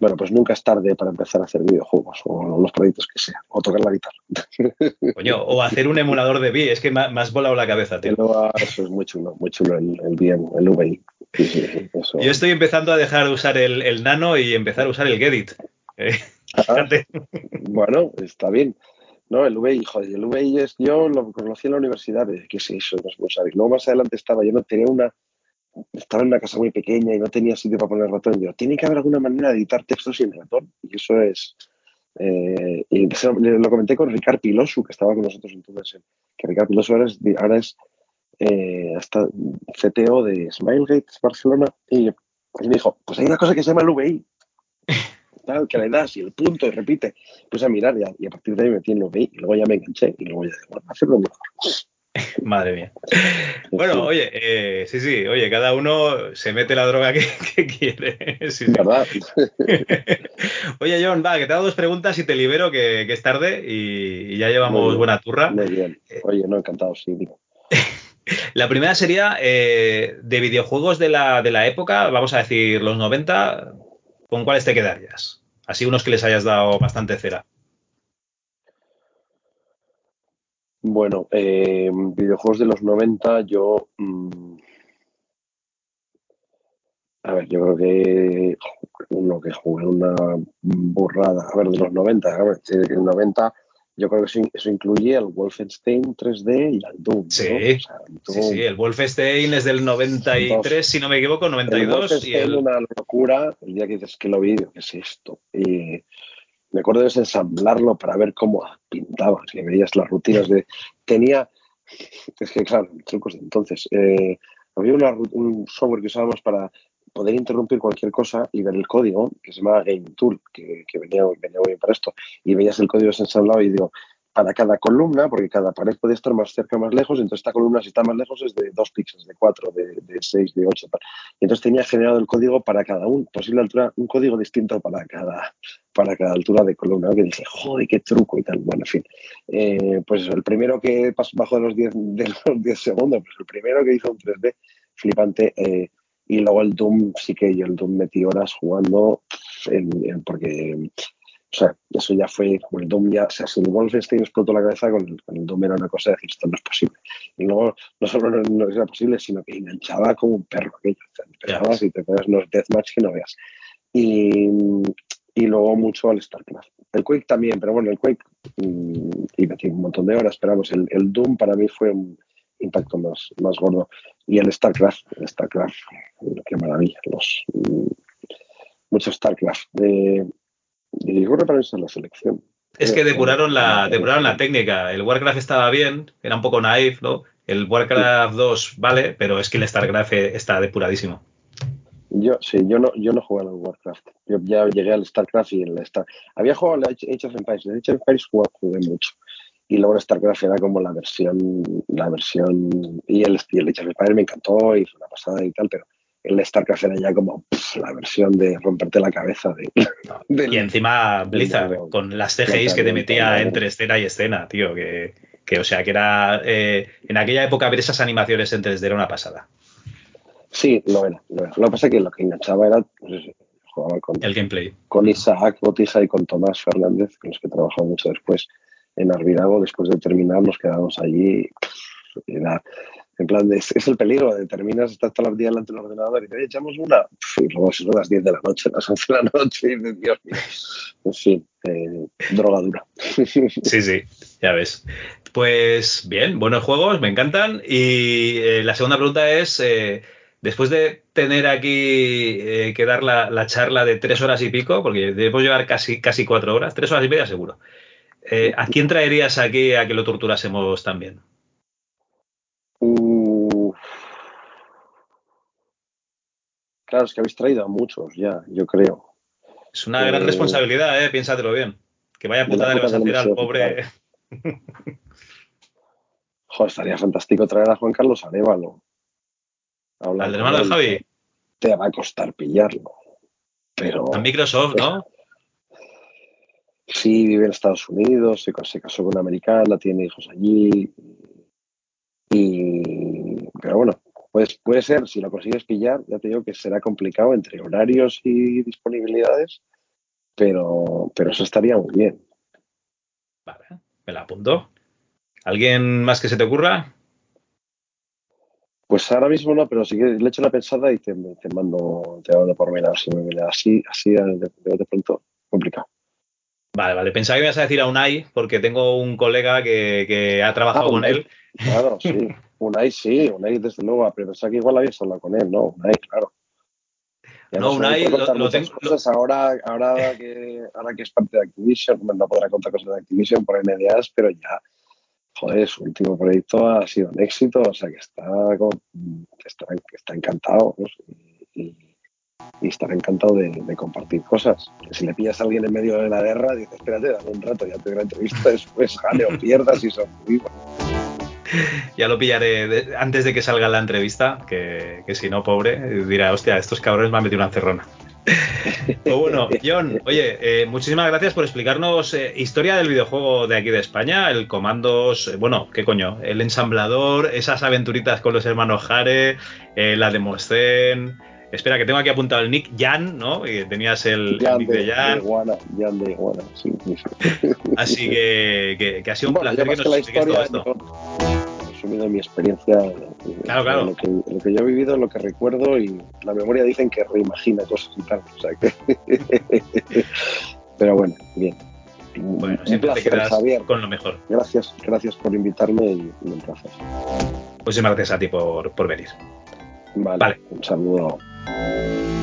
[SPEAKER 2] Bueno, pues nunca es tarde para empezar a hacer videojuegos o los proyectos que sea, o tocar la guitarra.
[SPEAKER 1] Coño, o hacer un emulador de VI, es que me, has volado la cabeza, tío.
[SPEAKER 2] Eso es muy chulo, muy chulo el, el bien, el VI.
[SPEAKER 1] Yo estoy empezando a dejar de usar el, nano y empezar a usar el Gedit. Eh,
[SPEAKER 2] ah, bueno, está bien. No, el VI, joder, el VI es, yo lo conocí en la universidad, ¿qué es eso? No. Luego más adelante estaba, yo no tenía una, estaba en una casa muy pequeña y no tenía sitio para poner el ratón. Yo, tiene que haber alguna manera de editar textos sin ratón. Y eso es. Eh, y lo comenté con Ricard Pilosu, que estaba con nosotros entonces. Que Ricard Pilosu ahora es, ahora es eh, hasta CTO de Smilegate Barcelona. Y, me dijo: Pues hay una cosa que se llama el VI. Tal, que le das y el punto y repite. Pues a mirar y a, y a partir de ahí me metí en el VI y luego ya me enganché y luego ya, bueno, hacerlo mejor.
[SPEAKER 1] Madre mía. Bueno, oye, eh, sí, sí, oye, cada uno se mete la droga que, quiere. Sí, ¿Verdad? oye, John, va, que te hago dos preguntas y te libero, que, es tarde y, ya llevamos buena turra.
[SPEAKER 2] Muy bien. Oye, no, encantado, sí, digo.
[SPEAKER 1] La primera sería eh, de videojuegos de la, de la época, vamos a decir los 90, ¿con cuáles te quedarías? Así unos que les hayas dado bastante cera.
[SPEAKER 2] Bueno, eh, videojuegos de los 90, yo. mm, a ver, yo creo que uno que jugué una burrada. A ver, de los 90, a ver, de los 90, yo creo que eso, eso incluye al Wolfenstein 3D y al Doom. ¿no?
[SPEAKER 1] Sí.
[SPEAKER 2] O sea, el
[SPEAKER 1] Sí, sí, el Wolfenstein es del 93, si no me equivoco,
[SPEAKER 2] El
[SPEAKER 1] 92 y
[SPEAKER 2] Wolfenstein,
[SPEAKER 1] el...
[SPEAKER 2] una locura. El día que dices que lo vi, ¿qué es esto? Y me acuerdo de desensamblarlo para ver cómo pintaba, que veías las rutinas de... Tenía... Es que, claro, trucos de entonces. eh, había una un software que usábamos para poder interrumpir cualquier cosa y ver el código, que se llamaba Game Tool, que, que venía, muy bien para esto. Y veías el código desensamblado y digo, para cada columna, porque cada pared puede estar más cerca o más lejos, entonces esta columna si está más lejos es de 2 píxeles, de 4, de, de 6, de 8. Tal. Y entonces tenía generado el código para cada un, posible altura, un código distinto para cada, para cada altura de columna. Que dije, joder, qué truco y tal. Bueno, en fin. Eh, pues eso, el primero que pasó bajo de los 10, de los 10 segundos, pues el primero que hizo un 3D flipante. eh, y luego el Doom, sí que yo el Doom metí horas jugando, en- en- porque, o sea, eso ya fue, como el Doom ya, o sea, si el Wolfenstein explotó la cabeza, con el, con el Doom era una cosa de decir, esto no es posible. Y luego, no solo no, no era posible, sino que enganchaba como un perro aquello. O sea, empezabas y te ponías unos deathmatch que no veas. Y, y luego mucho al StarCraft. El Quake también, pero bueno, el Quake, mm, y metí un montón de horas, pero vamos, el, el Doom para mí fue un impacto más, más gordo. Y el StarCraft, el StarCraft, qué maravilla, los, mm, mucho StarCraft. De, y yo creo que para eso es la selección.
[SPEAKER 1] Es que
[SPEAKER 2] Eh,
[SPEAKER 1] depuraron la,
[SPEAKER 2] eh,
[SPEAKER 1] depuraron la técnica. El Warcraft estaba bien, era un poco naif, ¿no? El Warcraft 2 vale, pero es que el StarCraft está depuradísimo.
[SPEAKER 2] Yo, sí, yo no, yo no jugué al Warcraft. Yo ya llegué al StarCraft y el Star. Había jugado al Age of Empires. El Age of Empires jugué, jugué mucho. Y luego el StarCraft era como la versión, la versión. Y el, y el Age of Empires me encantó y fue una pasada y tal, pero el StarCraft era ya como pff, la versión de romperte la cabeza de.
[SPEAKER 1] Y encima Blizzard, con las CGIs que te metía entre escena y escena, tío, que, que o sea, que era... eh, en aquella época ver esas animaciones en 3D era una pasada.
[SPEAKER 2] Sí, lo era, lo era. Lo que pasa es que lo que enganchaba era. Pues, jugaba con,
[SPEAKER 1] El gameplay.
[SPEAKER 2] con Isaac Botija y con Tomás Fernández, con los que he trabajado mucho después en Arvirago. Después de terminar, nos quedamos allí. en plan, es, el peligro de terminas, estás todo el día delante del ordenador y te "Oye, echamos una. Y luego son las 10 de la noche, las 11 de la noche, y dices, Dios mío. En fin, eh, drogadura.
[SPEAKER 1] Sí, sí, ya ves. Pues bien, buenos juegos, me encantan. Y eh, la segunda pregunta es, eh, después de tener aquí que dar la, la charla de tres horas y pico, porque debemos llevar casi, casi cuatro horas, tres horas y media seguro, eh, ¿a quién traerías aquí a que lo torturásemos también?
[SPEAKER 2] Uh, claro, es que habéis traído a muchos ya, yo creo.
[SPEAKER 1] Es una gran
[SPEAKER 2] Eh,
[SPEAKER 1] responsabilidad, ¿eh? Piénsatelo bien. Que vaya putada le vas a
[SPEAKER 2] del
[SPEAKER 1] al pobre...
[SPEAKER 2] Joder, estaría fantástico traer a Juan Carlos. Hablar
[SPEAKER 1] Al hermano de. Javi,
[SPEAKER 2] Te va a costar pillarlo. Pero
[SPEAKER 1] a Microsoft, ¿no?
[SPEAKER 2] Sí, vive en Estados Unidos, se, se casó con una americana, tiene hijos allí. Y, pero bueno, pues puede ser, si lo consigues pillar, ya te digo que será complicado entre horarios y disponibilidades, pero, pero eso estaría muy bien.
[SPEAKER 1] Vale, me la apunto. ¿Alguien más que se te ocurra?
[SPEAKER 2] Pues ahora mismo no, pero sí que le echo una pensada y te, te mando, te mando por mail si así, así de- de pronto, complicado.
[SPEAKER 1] Vale, vale. Pensaba que me ibas a decir a Unai, porque tengo un colega que, que ha trabajado
[SPEAKER 2] Ah,
[SPEAKER 1] con él.
[SPEAKER 2] Claro, sí. Unai sí, Unai desde luego, pero pensaba que igual habías hablado con él, ¿no? Unai, claro. Ya
[SPEAKER 1] No, Unai lo- lo tengo-
[SPEAKER 2] cosas. Ahora, ahora, que, ahora que es parte de Activision, no podrá contar cosas de Activision por NDAs, pero ya, joder, su último proyecto ha sido un éxito, o sea que está, está, está encantado ¿no? y, y- y estará encantado de, de compartir cosas. Si le pillas a alguien en medio de la guerra, dices, espérate, dame un rato, ya te doy la entrevista después, jale o pierdas y sobreviva.
[SPEAKER 1] Ya lo pillaré de- antes de que salga la entrevista, que, que si no, pobre, dirá, hostia, estos cabrones me han metido una encerrona. Pues bueno, John, oye, eh, muchísimas gracias por explicarnos eh, historia del videojuego de aquí de España, el Comandos, eh, bueno, qué coño, el ensamblador, esas aventuritas con los hermanos Jare, la Demoscen, Espera, que tengo aquí apuntado el nick Jan, ¿no? Tenías el, el
[SPEAKER 2] Jan
[SPEAKER 1] nick
[SPEAKER 2] de,
[SPEAKER 1] de Jan.
[SPEAKER 2] de Iguana, Jan de Iguana, sí, sí, sí.
[SPEAKER 1] Así que, que, que ha sido un
[SPEAKER 2] Bueno,
[SPEAKER 1] placer que nos
[SPEAKER 2] la
[SPEAKER 1] expliques todo
[SPEAKER 2] historia,
[SPEAKER 1] esto.
[SPEAKER 2] resumido mi experiencia, eh,
[SPEAKER 1] Claro, claro.
[SPEAKER 2] Lo, que, lo que yo he vivido, lo que recuerdo y la memoria dicen que reimagina cosas y tal. O sea que... Pero bueno, bien.
[SPEAKER 1] Bueno,
[SPEAKER 2] un
[SPEAKER 1] siempre te
[SPEAKER 2] placer,
[SPEAKER 1] quedas
[SPEAKER 2] Javier.
[SPEAKER 1] con lo mejor.
[SPEAKER 2] Gracias, gracias por invitarme y, y un placer.
[SPEAKER 1] Muchísimas gracias a ti por, por venir.
[SPEAKER 2] Vale,
[SPEAKER 1] Vale.
[SPEAKER 2] un saludo. Bye.